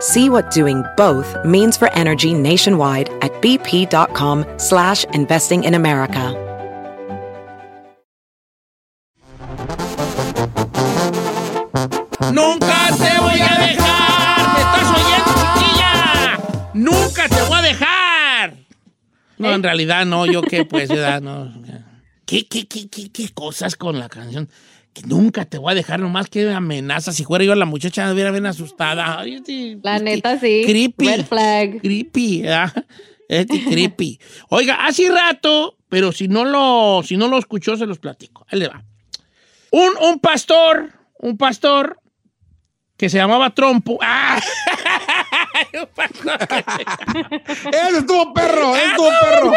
See what doing both means for energy nationwide at bp.com slash investing in America. ¡Nunca te voy a dejar! ¿Me estás oyendo, chiquilla? ¡Nunca te voy a dejar! No, en realidad no, yo qué, pues, ¿verdad? No. ¿Qué, qué, qué, qué, qué cosas con la canción? Que nunca te voy a dejar, nomás que amenaza. Si fuera yo la muchacha, me hubiera bien asustada. Ay, este- La este neta, sí. Creepy. Red flag. Creepy, ¿verdad? Este creepy. Oiga, hace rato, pero si no lo, si no lo escuchó, se los platico. Ahí le va. Un, un pastor, un pastor que se llamaba Trompo. ¡Ah! ¡Eso estuvo perro! ¡Eso estuvo perro!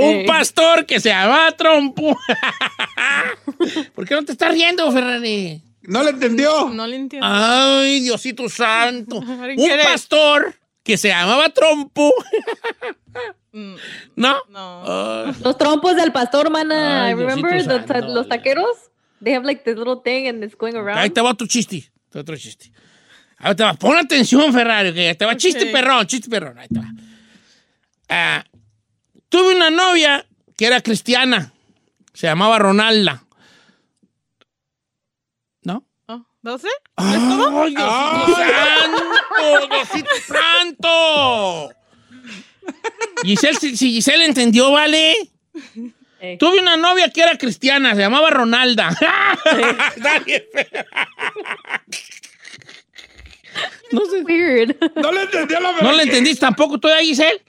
Un Ey. pastor que se llamaba Trompo. ¿Por qué no te estás riendo, Ferrari? ¿No le entendió? No le entiendo. Ay, Diosito santo. Un pastor que se llamaba Trompo. Mm, ¿No? No. Los trompos del pastor, mana. Ay, Remember the santo, los taqueros? They have like this little thing and it's going around. Ahí te va otro chiste. Otro chiste. Ahí te va. Pon atención, Ferrari, que te va chiste perrón, chiste perrón. Ahí te va. Ah, tuve una novia que era cristiana. Se llamaba Ronalda. ¿No? oh, ¿12? ¡Ay, Diosito santo! ¡Diosito santo! Giselle, si, Giselle entendió, ¿vale? Eh. Tuve una novia que era cristiana, se llamaba Ronalda. No sé. Weird. ¿No le entendió la verdad? ¿No le entendiste tampoco tú, Giselle?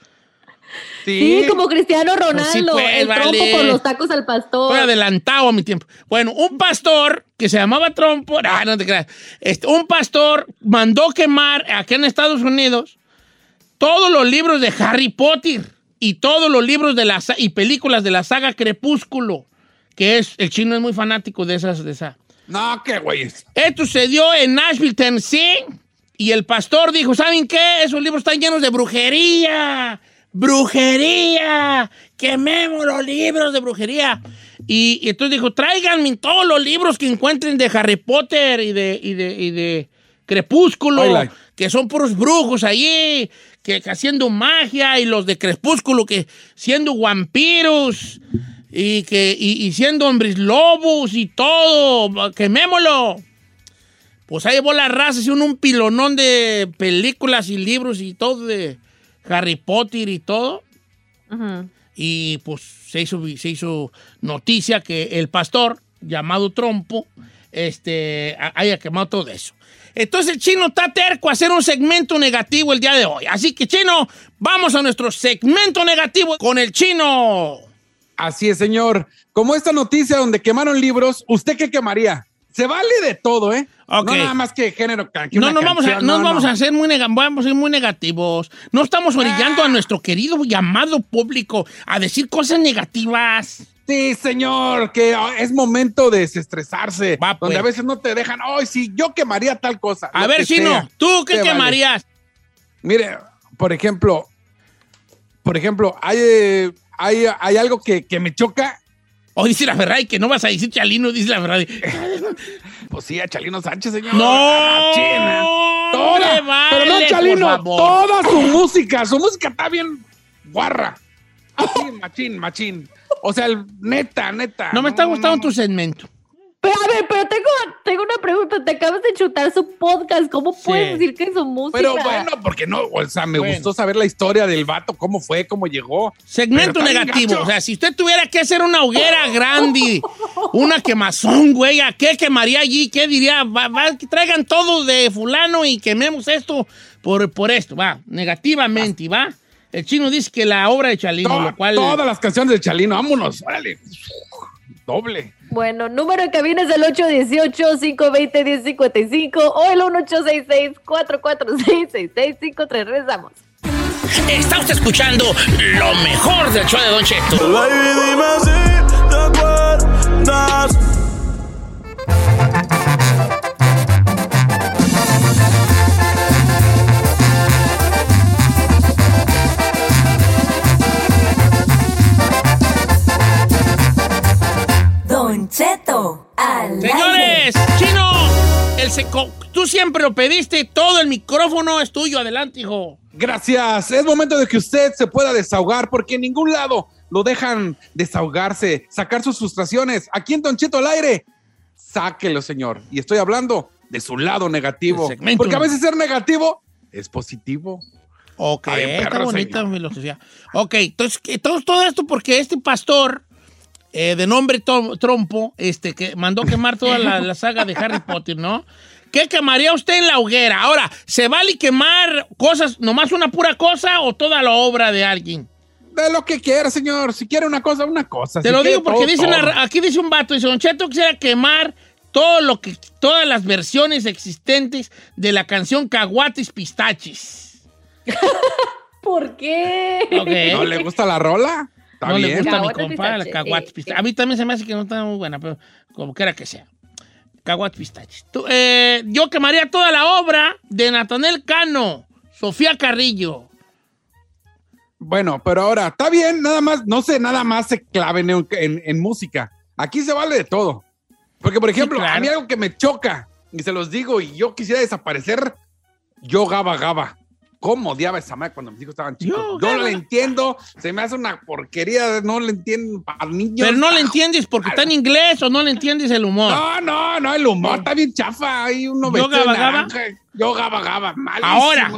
Sí, como Cristiano Ronaldo. Pues sí, pues, el vale. trompo con los tacos al pastor. Estoy adelantado a mi tiempo. Bueno, un pastor que se llamaba Trompo, ah, no te creas, Este, un pastor mandó quemar aquí en Estados Unidos todos los libros de Harry Potter y todos los libros de la, y películas de la saga Crepúsculo, que es, el chino es muy fanático de esas, de esa. No, qué güey. Esto sucedió en Nashville, Tennessee, y el pastor dijo, ¿saben qué? Esos libros están llenos de brujería, brujería, quememos los libros de brujería. Y, y entonces dijo, tráiganme todos los libros que encuentren de Harry Potter y de, y de, y de Crepúsculo, que son puros brujos allí, que, que haciendo magia, y los de Crepúsculo que siendo vampiros, y, que, y, y siendo hombres lobos y todo, quemémoslo. Pues ahí llevó la raza, hicieron un pilonón de películas y libros y todo de Harry Potter y todo. Y pues se hizo, se hizo noticia que el pastor, llamado Trompo, este, ha- haya quemado todo eso. Entonces el chino está terco a hacer un segmento negativo el día de hoy. Así que, chino, vamos a nuestro segmento negativo con el chino. Así es, señor. Como esta noticia donde quemaron libros, ¿usted qué quemaría? Se vale de todo, ¿eh? Ok. No nada más que género. que No una nos vamos a, canción, no, no, vamos no. a ser muy vamos a ser muy negativos. No estamos orillando a nuestro querido llamado público a decir cosas negativas. Sí, señor, que ah, es momento de desestresarse. Va, pues. Donde a veces no te dejan, ay, sí, yo quemaría tal cosa. A ver, Chino, sea". ¿tú qué vale. quemarías? Mire, por ejemplo, por ejemplo, hay, eh, hay, hay algo que, que me choca. O dice la Ferrari que no vas a decir Chalino, dice la Ferrari. Pues sí, a Chalino Sánchez, señor. No, China. Toda, le vale, pero no Chalino, toda su música, su música está bien guarra. Machín, machín, machín. O sea, el- neta, neta. No me está gustando no, tu segmento. Pero a ver, pero tengo, tengo una pregunta. Te acabas de chutar su podcast. ¿Cómo Sí. puedes decir que es su música? Pero bueno, porque no, o sea, me Bueno. gustó saber la historia del vato, cómo fue, cómo llegó. Segmento negativo. O sea, si usted tuviera que hacer una hoguera grande, una quemazón, güey, ¿a qué quemaría allí? ¿Qué diría? Va, va, que traigan todo de fulano y quememos esto por, por esto, va, negativamente, va. El chino dice que la obra de Chalino, To- lo cual... Todas las canciones de Chalino, vámonos, órale. Doble. Bueno, número de cabina es el 818-520-1055 o el 1866-446-6653. Regresamos. Está usted escuchando lo mejor del show de Don Cheto. Baby, dime si te acuerdas. Cheto, al aire. Señores, chino, el seco, tú siempre lo pediste, todo el micrófono es tuyo, adelante, hijo. Gracias. Es momento de que usted se pueda desahogar porque en ningún lado lo dejan desahogarse, sacar sus frustraciones. Aquí en Don Cheto al aire, sáquelo, señor. Y estoy hablando de su lado negativo. Porque a veces ser negativo es positivo. Ok, Ay, está perro, bonita señor. filosofía. Ok, entonces, todo esto porque este pastor eh, de nombre Tom- Trompo, este, que mandó quemar toda la, la saga de Harry Potter, ¿no? ¿Qué quemaría usted en la hoguera? Ahora, ¿se vale quemar cosas, nomás una pura cosa o toda la obra de alguien? De lo que quiera, señor. Si quiere una cosa, una cosa. Te Si lo digo porque todo, dice una- aquí dice un vato, dice, Don Cheto quisiera quemar todo lo que, todas las versiones existentes de la canción Caguates Pistaches. ¿Por qué? ¿No le gusta la rola? Está no le bien. gusta a mi compa, la sí, pistaches. sí. A mí también se me hace que no está muy buena, pero como quiera que sea. Caguates pistaches. Tú, eh, yo quemaría toda la obra de Natanel Cano, Sofía Carrillo. Bueno, pero ahora, está bien, nada más, no sé, nada más se claven en, en- en música. Aquí se vale de todo. Porque, por ejemplo, claro. a mí algo que me choca, y se los digo, y yo quisiera desaparecer, yo gaba gaba. ¿Cómo odiaba esa madre cuando mis hijos estaban chicos? Yo, Yo, Gaba. la entiendo, se me hace una porquería, no le entiendo para niños. Pero no le entiendes porque está en inglés o no le entiendes el humor. No, no, no, el humor está bien chafa. Hay uno ¿Yo vestido de gaba gaba? naranja. Yo gaba gaba. malísimo. Ahora.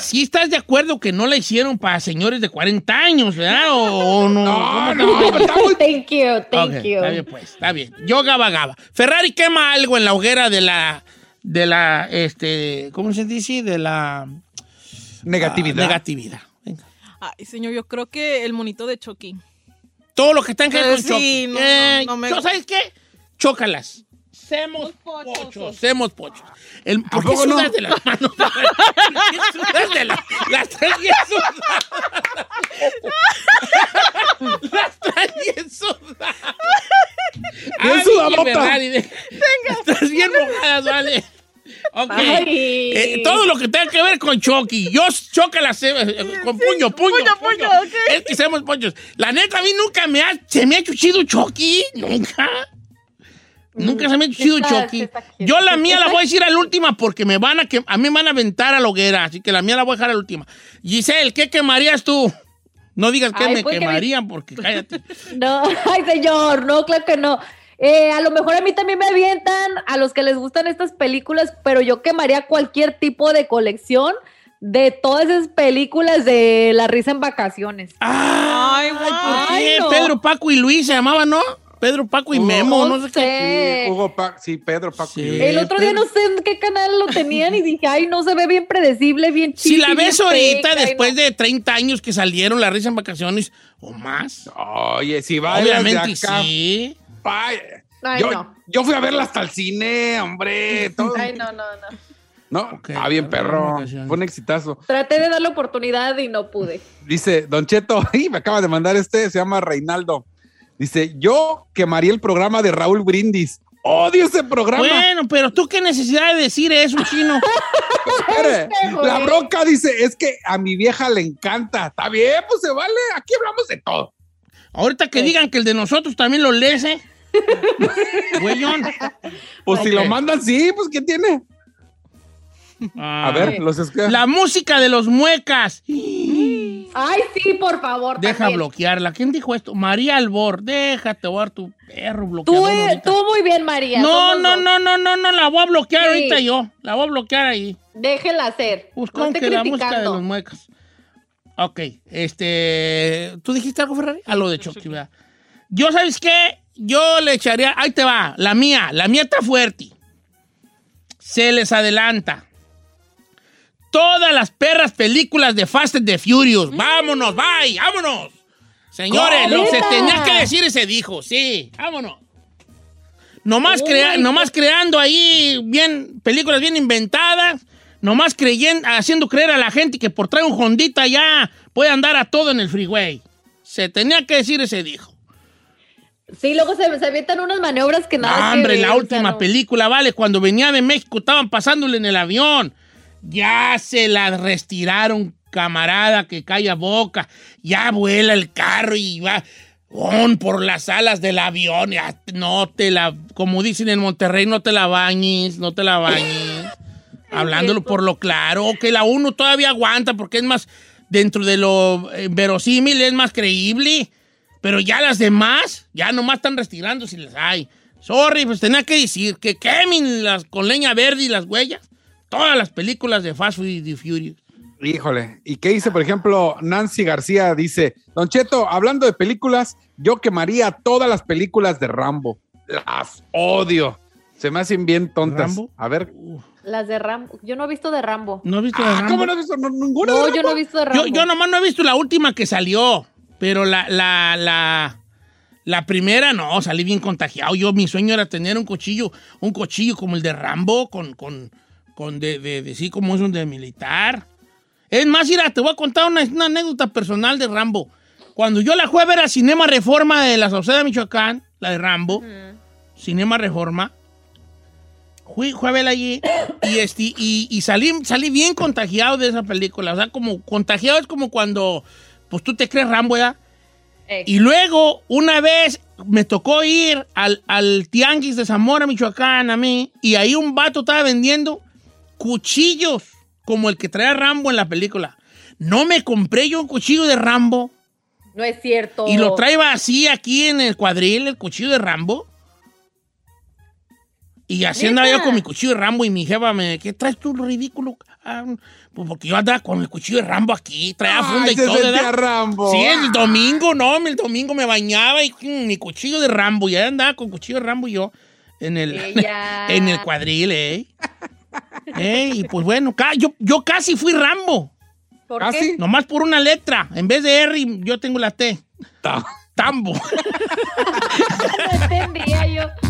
Si estás de acuerdo que no la hicieron para señores de 40 años, ¿verdad? ¿O, o no? No, ¿Cómo no, está? muy Thank you, thank you. Está bien, pues, está bien. Yo gaba gaba. Ferrari quema algo en la hoguera de la, de la, este, ¿cómo se dice? De la negatividad. ah, negatividad. Venga. Ay, señor, yo creo que el monito de Chucky. Todo lo que tenga que ver Eh, con sí, Chucky. no, Eh, no, no me- ¿yo ¿Sabes qué? Chócalas. Semos pochos. pochos. Semos pochos. El, ¿Por qué poco no? sudas de las manos? ¿Por qué sudas de las Las traes bien sudadas. Las traes bien sudadas. Bien sudadota. Estás bien mojadas, vale. Ok. Ay. Eh, todo lo que tenga que ver con Chucky. Yo chócalas eh, con puño, puño, puño, puño. puño, ok. Es que seamos pochos. La neta, a mí nunca me ha, se me ha chuchido Chucky. Nunca. Nunca se me ha chuchido está- Chucky. está. Yo la mía la voy a decir a la última porque me van a que a mí me van a aventar a la hoguera, así que la mía la voy a dejar a la última. Giselle, ¿qué quemarías tú? No digas que Ay, me pues que me- quemarían porque cállate. No, ay señor, no, claro que no. Eh, a lo mejor a mí también me avientan a los que les gustan estas películas, pero yo quemaría cualquier tipo de colección de todas esas películas de La risa en vacaciones. Ay, güey, ¿por ay, qué? no. Pedro, Paco y Luis se llamaban, ¿no? Pedro, Paco y Hugo, Memo, no no sé qué. Sí, Hugo Pa- sí, Pedro Paco. Sí. y- El otro día no sé en qué canal lo tenían y dije, ay, no se ve bien predecible, bien Si chido. la ves ahorita, después de de 30 años que salieron La Risa en Vacaciones o más, Oye, si va obviamente de acá, sí. Ay, Ay, yo, no. yo fui a verla hasta el cine, hombre. Todo. Ay, no, no, no. No, Ok, ah, bien, perro. Fue un exitazo. Traté de dar la oportunidad y no pude. Dice Don Cheto, y me acaba de mandar este, se llama Reinaldo. Dice, yo quemaría el programa de Raúl Brindis. Odio ese programa. Bueno, pero tú qué necesidad de decir eso, chino. La bronca dice, es que a mi vieja le encanta. Está bien, pues se vale. Aquí hablamos de todo. Ahorita que digan que el de nosotros también lo lees, ¿eh? Güeyón. Pues si lo mandan, sí, pues ¿qué tiene? A Ah. ver, los escucha. La música de los muecas. Ay, sí, por favor. Deja también. bloquearla. ¿Quién dijo esto? María Albor. Déjate ver tu perro Tú, bloqueador. eh, ahorita. tú muy bien, María. no, no, no, no, no, no, la voy a bloquear Sí. ahorita yo. La voy a bloquear ahí. Déjela hacer. Pues no con esté que la música de los muecas. Ok, este. ¿Tú dijiste algo, Ferrari? A lo de Chucky, ¿verdad? Yo, ¿sabes qué? Yo le echaría. Ahí te va, la mía. La mía está fuerte. Se les adelanta. Todas las perras películas de Fast and the Furious. Vámonos, bye, vámonos. Señores, lo que se tenía que decir y se dijo. Sí, vámonos. Nomás, crea- nomás creando ahí bien, películas bien inventadas, nomás creyendo, haciendo creer a la gente que por traer un Hondita ya puede andar a todo en el freeway. Se tenía que decir y se dijo. Sí, luego se, se avientan unas maniobras que nada. Que hombre, ver, la o sea, última no. película, vale, cuando venía de México estaban pasándole en el avión. Ya se la restiraron, camarada, que calla boca. Ya vuela el carro y va on por las alas del avión. Ya no te la, como dicen en Monterrey, no te la bañes, no te la bañes. Hablándolo por lo claro, que la uno todavía aguanta porque es más, dentro de lo eh, verosímil, es más creíble. Pero ya las demás, ya nomás están retirando si las hay. Sorry, pues tenía que decir que quemen las, con leña verde y las huellas. Todas las películas de Fast Food y Furious. Híjole, ¿y qué dice, por ejemplo, Nancy García? Dice, Don Cheto, hablando de películas, yo quemaría todas las películas de Rambo. Las odio. Se me hacen bien tontas. ¿Rambo? A ver. Las de Rambo. Yo no he visto de Rambo. ¿No has visto la Ah, Rambo? ¿Cómo no has visto No, ninguna? de No, Rambo? yo no he visto de Rambo. Yo, yo nomás no he visto la última que salió, pero la, la, la, la primera no, salí bien contagiado. Yo, mi sueño era tener un cuchillo, un cuchillo como el de Rambo, con, con, con de, de, de- sí, como es un de militar. Es más, mira, te voy a contar una, una anécdota personal de Rambo. Cuando yo la fui a ver al Cinema Reforma de la Sauceda, Michoacán, la de Rambo, Cinema Reforma, fui, fui a verla allí y, este, y, y salí, salí bien contagiado de esa película. O sea, como contagiado es como cuando pues tú te crees Rambo, ¿ya? Eh, Y luego, una vez me tocó ir al, al tianguis de Zamora, Michoacán, a mí, y ahí un vato estaba vendiendo cuchillos como el que traía Rambo en la película. No me compré yo un cuchillo de Rambo no es cierto. y lo traía así aquí en el cuadril, el cuchillo de Rambo. Y así andaba yo con mi cuchillo de Rambo y mi jefa me, ¿qué traes tú ridículo? Ah, pues porque yo andaba con el cuchillo de Rambo aquí, traía funda Ay, y se todo, sentía. Rambo. Sí, el domingo, no, el domingo me bañaba y mi cuchillo de Rambo, y ahí andaba con cuchillo de Rambo yo en el, Ella. en el cuadril, ¿eh? Eh, Y pues bueno, ca- yo, yo casi fui Rambo, ¿Por ¿Ah, qué? nomás por una letra. En vez de R, yo tengo la T. Ta- Tambo. No entendía yo.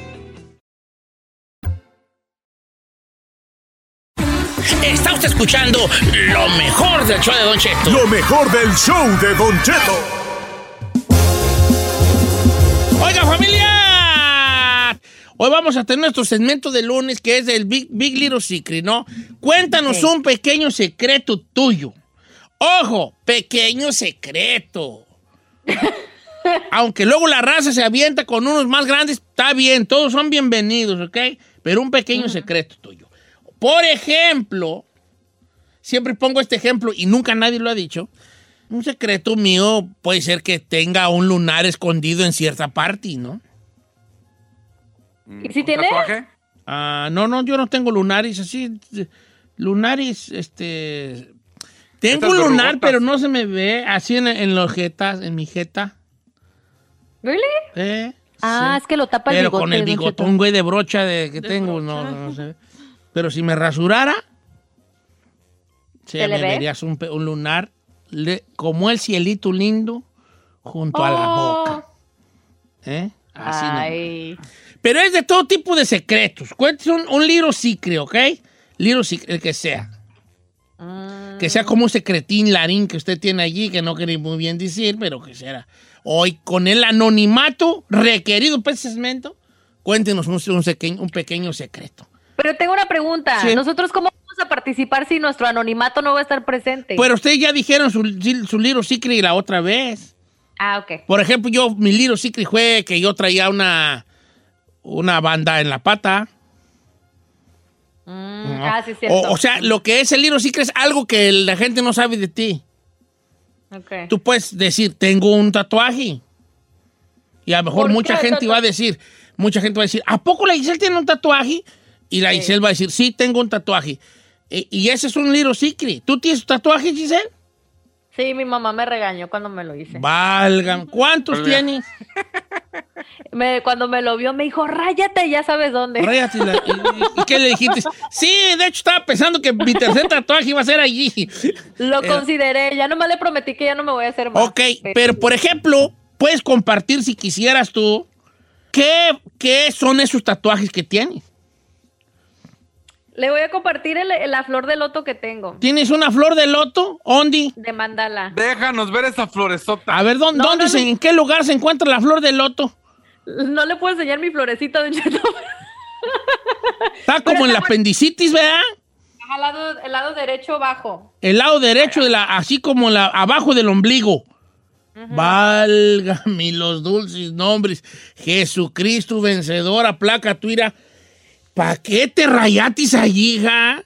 escuchando lo mejor del show de Don Cheto. Lo mejor del show de Don Cheto. Oiga, familia. Hoy vamos a tener nuestro segmento de lunes que es el Big, Big Little Secret, ¿no? Cuéntanos un pequeño secreto tuyo. Ojo, pequeño secreto. Aunque luego la raza se avienta con unos más grandes, está bien, todos son bienvenidos, ¿ok? Pero un pequeño secreto tuyo. Por ejemplo, siempre pongo este ejemplo y nunca nadie lo ha dicho. Un secreto mío puede ser que tenga un lunar escondido en cierta parte, ¿no? ¿Y si ¿Un tiene? Ah, no, no, yo no tengo lunares así. Lunares, este. Tengo un lunar, pero no se me ve así en, en los jetas, en mi jeta. ¿Really? ¿eh? Ah, Sí. es que lo tapa el Pero bigote. con el bigotón, güey, de brocha de, que De tengo, brocha. no, no, se ve. Pero si me rasurara, sí, ¿Se le me ve? verías un, lunar le- como el cielito lindo junto a la Oh. boca. ¿Eh? Así. Ay. Pero es de todo tipo de secretos. Cuéntese un, un secret, ¿ok? Secret, el que sea. Mm. Que sea como un secretín larín que usted tiene allí, que no quería muy bien decir, pero que sea. Hoy, con el anonimato requerido para ese segmento, cuéntenos un, un seque- un pequeño secreto. Pero tengo una pregunta. Sí. ¿Nosotros cómo a participar si nuestro anonimato no va a estar presente? Pero ustedes ya dijeron su, su little secret la otra vez. Ah, ok. Por ejemplo, yo, mi little secret fue que yo traía una, una banda en la pata. Mm, ah, sí, cierto. O, o sea, lo que es el little secret es algo que la gente no sabe de ti. Ok. Tú puedes decir, tengo un tatuaje. Y a lo mejor ¿Por mucha gente va a decir, mucha gente va a decir, ¿a poco la Giselle tiene un tatuaje? Y la Sí. Giselle va a decir, sí, tengo un tatuaje. Y ese es un little secret. ¿Tú tienes tatuaje, Giselle? Sí, mi mamá me regañó cuando me lo hice. Valgan. ¿Cuántos tienes? Me- cuando me lo vio me dijo, ráyate, ya sabes dónde. Ráyate la- ¿Y, qué le dijiste? Sí, de hecho estaba pensando que mi tercer tatuaje iba a ser allí. Lo Eh. consideré, ya nomás le prometí que ya no me voy a hacer más. Ok, pero por ejemplo, puedes compartir si quisieras tú, ¿qué, qué son esos tatuajes que tienes? Le voy a compartir el- la flor de loto que tengo, ¿Tienes una flor de loto, Ondi? de mandala. Déjanos ver esa floresota. A ver, ¿dónde, No, dónde no, se- no. en qué lugar se encuentra la flor de loto? No le puedo enseñar mi florecita, Don Cheto. Está como en la apendicitis, ¿verdad? Al lado, el lado derecho bajo. El lado derecho de la, así como la, abajo del ombligo. Válgame los dulces nombres. Jesucristo vencedora, placa tuira. ¿Para qué te rayatis allí, hija?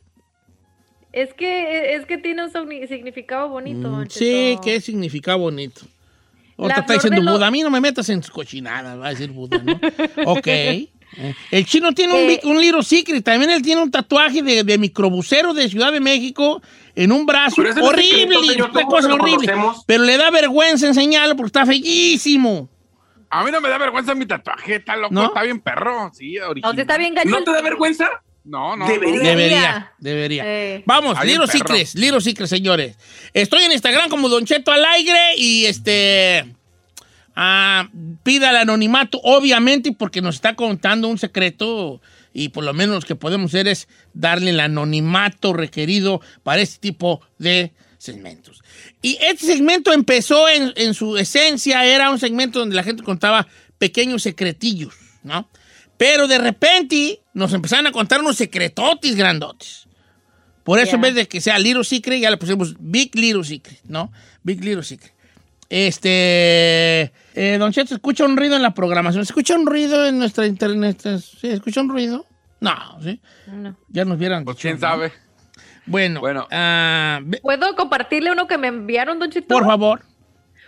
Es que, es que tiene un significado bonito, Mm, Sí, que significa bonito. Otra está diciendo de lo- Buda. A mí no me metas en tus cochinadas, va a decir Buda, ¿no? ok. Eh, El chino tiene un, Eh. un little secret. También él tiene un tatuaje de, de microbusero de Ciudad de México en un brazo. Horrible, una cosa horrible. Pero le da vergüenza enseñarlo porque está feísimo. A mí no me da vergüenza mi tatuaje, está loco, ¿No? está bien perro. Sí, No, original. sí está bien. ¿No te da vergüenza? No, no. Debería. no. Debería, debería. Eh. Vamos, perro. Secrets, Little Secrets, señores. Estoy en Instagram como Don Cheto Alegre y este. ah, pida el anonimato, obviamente, porque nos está contando un secreto y por lo menos lo que podemos hacer es darle el anonimato requerido para este tipo de segmentos. Y este segmento empezó en, en su esencia, era un segmento donde la gente contaba pequeños secretillos, ¿no? Pero de repente nos empezaron a contar unos secretotis grandotes. Por eso Ya. en vez de que sea Little Secret, ya le pusimos Big Little Secret, ¿no? Big Little Secret. Este. eh, don Cheto, ¿se escucha un ruido en la programación? ¿Se escucha un ruido en nuestra internet? ¿Sí? ¿Escucha un ruido? No, ¿sí? No. Ya nos vieran. Pues quién ¿no? sabe. Bueno, Bueno. ah, ¿Puedo compartirle uno que me enviaron, Don Cheto? por favor.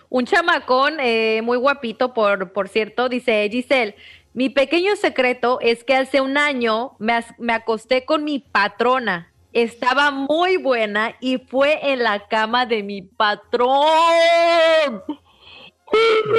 Un chamacón eh, muy guapito, por, por cierto, dice Giselle, mi pequeño secreto es que hace un año me, me acosté con mi patrona. Estaba muy buena y fue en la cama de mi patrón.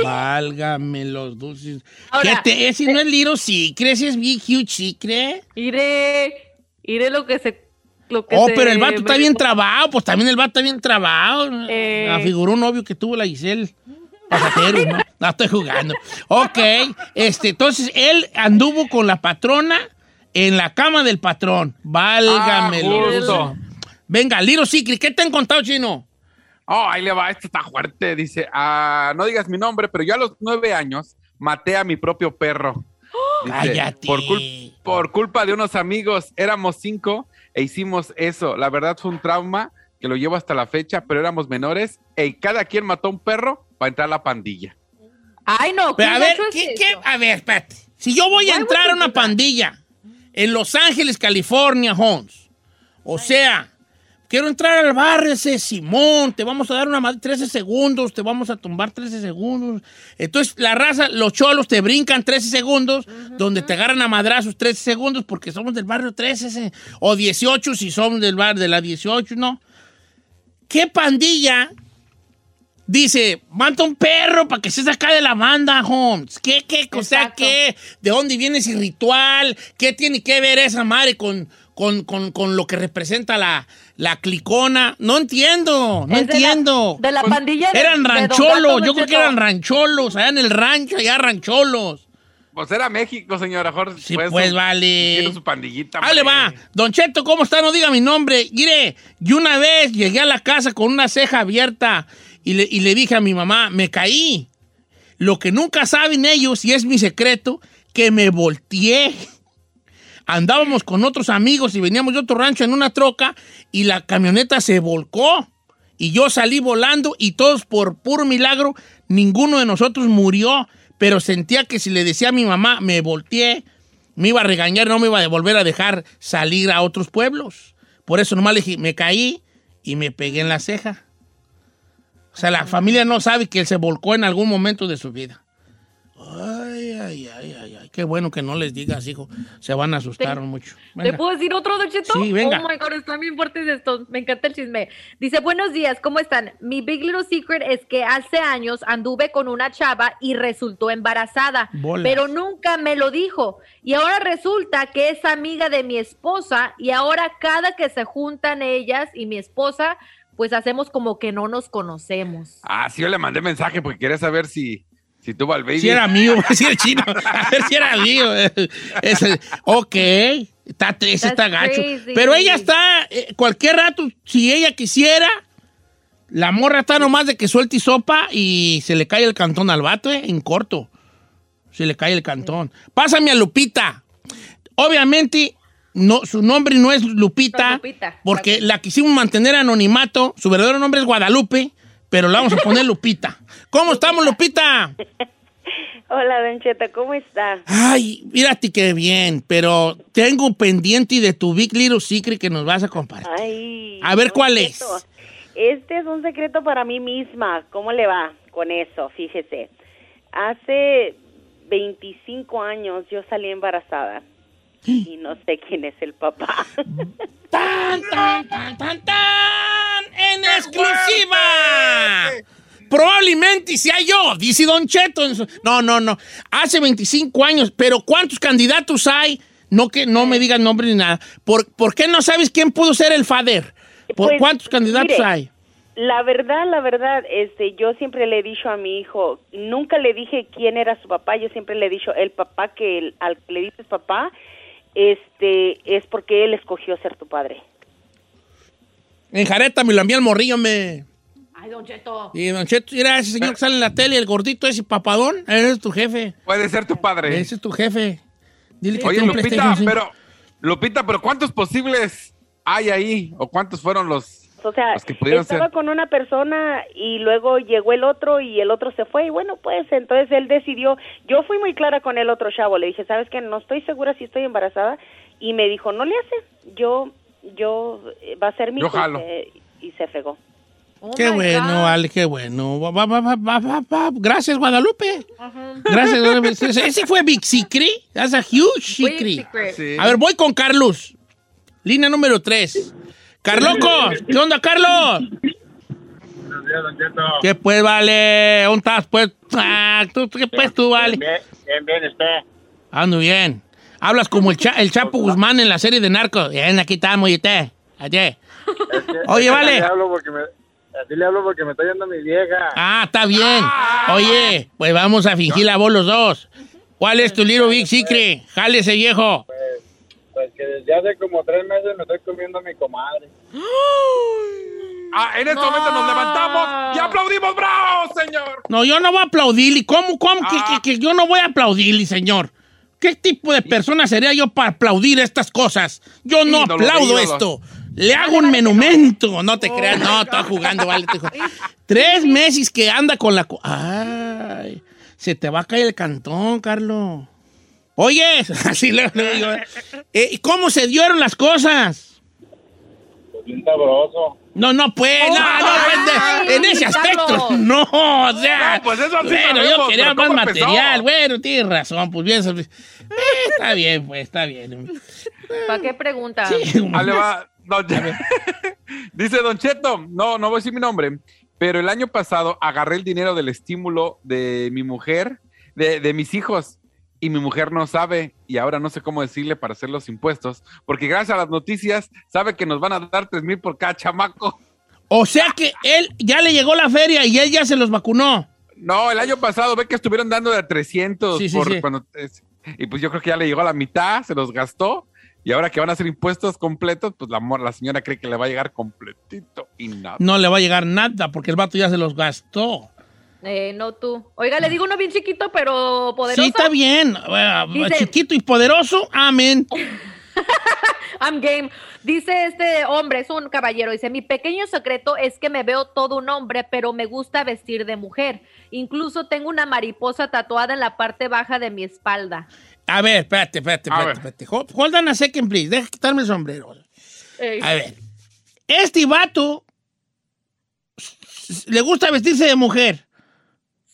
Válgame los dulces. Ahora, ¿Qué te, ese no es Little Secret, ese es Big Huge Secret. Iré, iré lo que se... Lo que Oh, se- pero el vato está bien trabado, pues también el vato está bien trabado. Eh. Afiguró un novio que tuvo la Giselle. Pasajero, ¿no? No estoy jugando. Ok, este, entonces él anduvo con la patrona en la cama del patrón. Válgame. Ah. Venga, Little Secret, ¿qué te han contado, chino? Oh, ahí le va, esto está fuerte. Dice, ah, no digas mi nombre, pero yo a los nueve años maté a mi propio perro. Dice, Cállate. Por, cul- por culpa de unos amigos, éramos cinco e hicimos eso. La verdad fue un trauma que lo llevo hasta la fecha, pero éramos menores y cada quien mató a un perro para entrar a la pandilla. Ay, no. Pero, a ¿qué ver, es ¿qué, a ver, espérate. Si yo voy a entrar a una pandilla en Los Ángeles, California, Holmes, o sea, quiero entrar al barrio ese Simón, te vamos a dar una madre 13 segundos, te vamos a tumbar 13 segundos. Entonces, la raza, los cholos te brincan 13 segundos, donde te agarran a madrazos 13 segundos porque somos del barrio 13, ese, o 18 si somos del barrio de la 18, ¿no? ¿Qué pandilla dice, mata un perro para que se saca de la banda, Holmes? ¿Qué, qué, o sea, qué? ¿De dónde viene ese ritual? ¿Qué tiene que ver esa madre con, con, con- con lo que representa la, la clicona? No entiendo, no Es de la- entiendo. de la pandilla de- Eran rancholos, yo creo que eran rancholos, allá en el rancho, allá rancholos. Pues era México, señora Jorge. Sí, pues, vale. Tiene su pandillita. Le hombre. va. Don Cheto, ¿cómo está? No diga mi nombre. Mire, yo una vez llegué a la casa con una ceja abierta y le, y le dije a mi mamá, me caí. Lo que nunca saben ellos, y es mi secreto, que me volteé. Andábamos con otros amigos y veníamos de otro rancho en una troca y la camioneta se volcó. Y yo salí volando y todos por puro milagro, ninguno de nosotros murió, pero sentía que si le decía a mi mamá, me volteé, me iba a regañar, no me iba a volver a dejar salir a otros pueblos. Por eso nomás le dije, me caí y me pegué en la ceja. O sea, la familia no sabe que él se volcó en algún momento de su vida. Ay, ay, ay, ay. Qué bueno que no les digas, hijo. Se van a asustar mucho. ¿Le Venga. puedo decir otro, Don Cheto? Sí, venga. Oh my God, están bien fuertes estos. Me encanta el chisme. Dice, buenos días, ¿cómo están? Mi big little secret es que hace años anduve con una chava y resultó embarazada, Bolas. pero nunca me lo dijo. Y ahora resulta que es amiga de mi esposa y ahora cada que se juntan ellas y mi esposa, pues hacemos como que no nos conocemos. Ah, sí, yo le mandé mensaje porque quería saber si, si tuvo al baby. Si era mío, si era chino. A ver si era mío. Ese, ok. Está, ese está gacho. crazy. Pero ella está, eh, cualquier rato, si ella quisiera, la morra está nomás de que suelte y sopa y se le cae el cantón al vato, eh, en corto. Se le cae el cantón. Pásame a Lupita. Obviamente, no, su nombre no es Lupita. porque la quisimos mantener anonimato. Su verdadero nombre es Guadalupe, pero la vamos a poner Lupita. ¿Cómo estamos, Lupita? Hola, Don Cheta, ¿cómo está? Ay, mírate qué bien, pero tengo pendiente de tu Big Little Secret que nos vas a compartir. Ay. A ver, ¿cuál Cheto, es? Este es un secreto para mí misma. ¿Cómo le va con eso? Fíjese. Hace 25 años yo salí embarazada y no sé quién es el papá. ¡Tan, tan, tan, tan, tan! ¡En exclusiva! Probablemente sea yo, dice Don Cheto. No, no, no. Hace 25 años, pero ¿cuántos candidatos hay? No que no me digan nombre ni nada. ¿Por, por qué no sabes quién pudo ser el fader? ¿Por Pues, cuántos candidatos mire, hay? La verdad, la verdad, este, yo siempre le he dicho a mi hijo, nunca le dije quién era su papá, yo siempre le he dicho el papá que el- al que le dices papá, este, es porque él escogió ser tu padre. En Jareta me lo envía el morrillo, me. Ay, Don Cheto. Y Don Cheto, mira ese señor que sale en la tele, el gordito ese papadón, ese es tu jefe. Puede ser tu padre. Ese es tu jefe. Dile que Oye, Lupita, PlayStation 5. pero, Lupita, pero ¿cuántos posibles hay ahí? ¿O cuántos fueron los, O sea, estaba ser? con una persona y luego llegó el otro y el otro se fue y bueno, pues entonces él decidió, yo fui muy clara con el otro chavo, le dije, ¿sabes qué? No estoy segura si estoy embarazada y me dijo, no le hace, yo, yo, eh, va a ser mi Yo hijo", y jalo. se- y se fregó. Oh Qué bueno, vale, qué bueno. Va, va, va. Gracias, Guadalupe. Gracias, Guadalupe. Ese fue Big Secret. That's a huge secret. Sí. A ver, voy con Carlos. Línea número 3. Carloco, ¿qué onda, Carlos? ¿Qué pues, vale? ¿Dónde estás, pues? Ah, ¿tú, ¿Qué pues tú, vale? Bien, bien, bien, usted. Ando bien. Hablas como el, Cha- el Chapo Guzmán en la serie de Narcos. Bien, aquí estamos, y usted. Allí. Oye, vale. Hablo porque me, así le hablo porque me está yendo mi vieja. Ah, está bien. Oye, pues vamos a fingir la voz los dos. ¿Cuál es tu little big secret? Jálese, viejo. Pues que desde hace como tres meses me estoy comiendo a mi comadre. Ah, en este momento nos levantamos y aplaudimos, bravo, señor. No, yo no voy a aplaudirle. ¿Cómo, cómo? que- Ah. Que, que yo no voy a aplaudirle, señor. ¿Qué tipo de persona sería yo para aplaudir estas cosas? Yo no aplaudo esto. Le hago un monumento. No te creas, no, estoy jugando, vale. Tres meses que anda con la... Ay, se te va a caer el cantón, Carlos. Oye, así le, digo. Eh, ¿y ¿Cómo se dieron las cosas? Pues bien sabroso. No, no, pues, no, no, pues, de- en ese aspecto, no, o sea, No, pues eso sí bueno, yo sabemos, quería pero más material, bueno, tienes razón, pues bien, eh, está bien, pues, está bien. ¿Para qué pregunta? Sí, Ah, le va- Don- Dice Don Cheto, no, no voy a decir mi nombre, pero el año pasado agarré el dinero del estímulo de mi mujer, de, de mis hijos, y mi mujer no sabe, y ahora no sé cómo decirle para hacer los impuestos, porque gracias a las noticias sabe que nos van a dar tres mil por cada chamaco. O sea que él ya le llegó la feria y él ya se los vacunó. No, el año pasado ve que estuvieron dando de 300 Sí, sí, por sí. cuando es- y pues yo creo que ya le llegó a la mitad, se los gastó y ahora que van a hacer impuestos completos, pues la, la señora cree que le va a llegar completito y nada. No le va a llegar nada porque el vato ya se los gastó. Eh, no tú. Oiga, le digo uno bien chiquito, pero poderoso. Sí, está bien. Dice- Chiquito y poderoso, amén. I'm game. Dice este hombre, es un caballero, dice, mi pequeño secreto es que me veo todo un hombre, pero me gusta vestir de mujer. Incluso tengo una mariposa tatuada en la parte baja de mi espalda. A ver, espérate, espérate, espérate. espérate. Hold hold on a second, please. Deja quitarme el sombrero. Ey. A ver. Este vato le gusta vestirse de mujer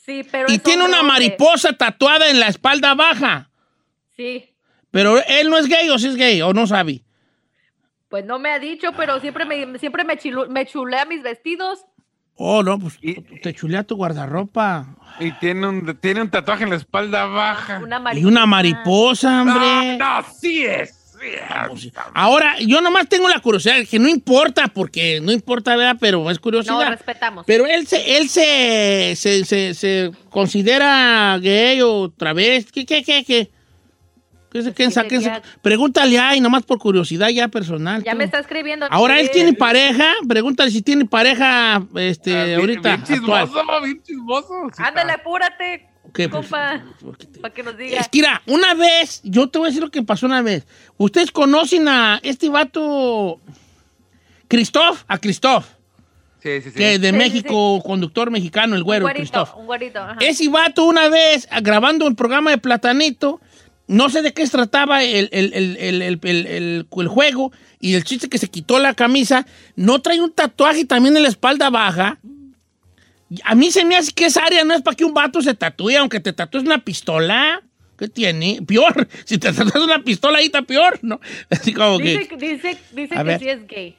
Sí, pero y tiene una hombre. mariposa tatuada en la espalda baja. Sí. Pero él no es gay o sí es gay o no sabe. Pues no me ha dicho, pero siempre me, siempre me, me chulea mis vestidos. Oh, no, pues Y- te chulea tu guardarropa. Y tiene un, tiene un tatuaje en la espalda baja. Una Y una mariposa, hombre. No, no, sí es. sí es. Ahora, yo nomás tengo la curiosidad, que no importa, porque no importa, ¿verdad? Pero es No, curiosidad. respetamos. Pero él se, él se, se, se, se considera gay o otra vez. ¿Qué, qué, qué, qué? ¿Qué se- quién sa- que quién sa- ya- Pregúntale ahí, nomás por curiosidad ya personal. ya tú. me está escribiendo. Ahora él tiene pareja, pregúntale si tiene pareja este, Ah, bien- ahorita. Bien actual. chismoso, bien chismoso. Sí, Ándale, está. apúrate, ¿Qué, pues? compa, ¿Por qué te- para que nos diga. Es que, mira, una vez, yo te voy a decir lo que pasó una vez. Ustedes conocen a este vato, Christoph, a Christoph, Sí, sí, sí. que de Sí, sí, México, conductor mexicano, el un güero, güerito, Christoph. un güerito. ajá. Ese vato una vez, grabando un programa de Platanito, no sé de qué se trataba el, el- el- el- juego, y el chiste que se quitó la camisa, no trae un tatuaje también en la espalda baja. A mí se me hace que esa área no es para que un vato se tatúe, aunque te tatúes una pistola. ¿Qué tiene? Peor. Si te tatúas una pistola ahí está peor, ¿no? Así como Dice, que... dice, que ver. sí es gay.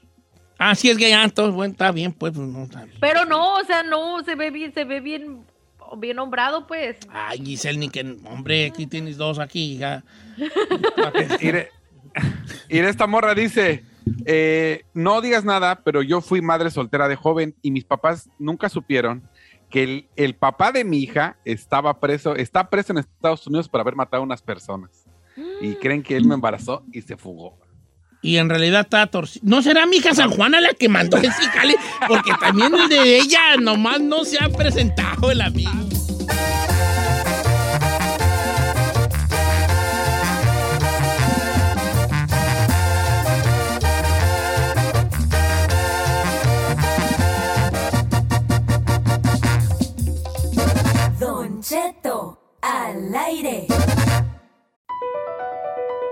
Ah, sí es gay, ah, entonces, bueno, está bien, pues, pues, no, está bien. Pero no, o sea, no, se ve bien, se ve bien, bien nombrado, pues. Ay, Giselle, ni que... Hombre, aquí tienes dos aquí, hija. Ire, esta morra dice, eh, no digas nada, pero yo fui madre soltera de joven y mis papás nunca supieron que el, el papá de mi hija estaba preso, está preso en Estados Unidos por haber matado a unas personas. Y creen que él me embarazó y se fugó. Y en realidad está torcido. ¿No será mi hija San Juana la que mandó ese jale? Porque también el de ella nomás no se ha presentado el amigo. Don Cheto al aire.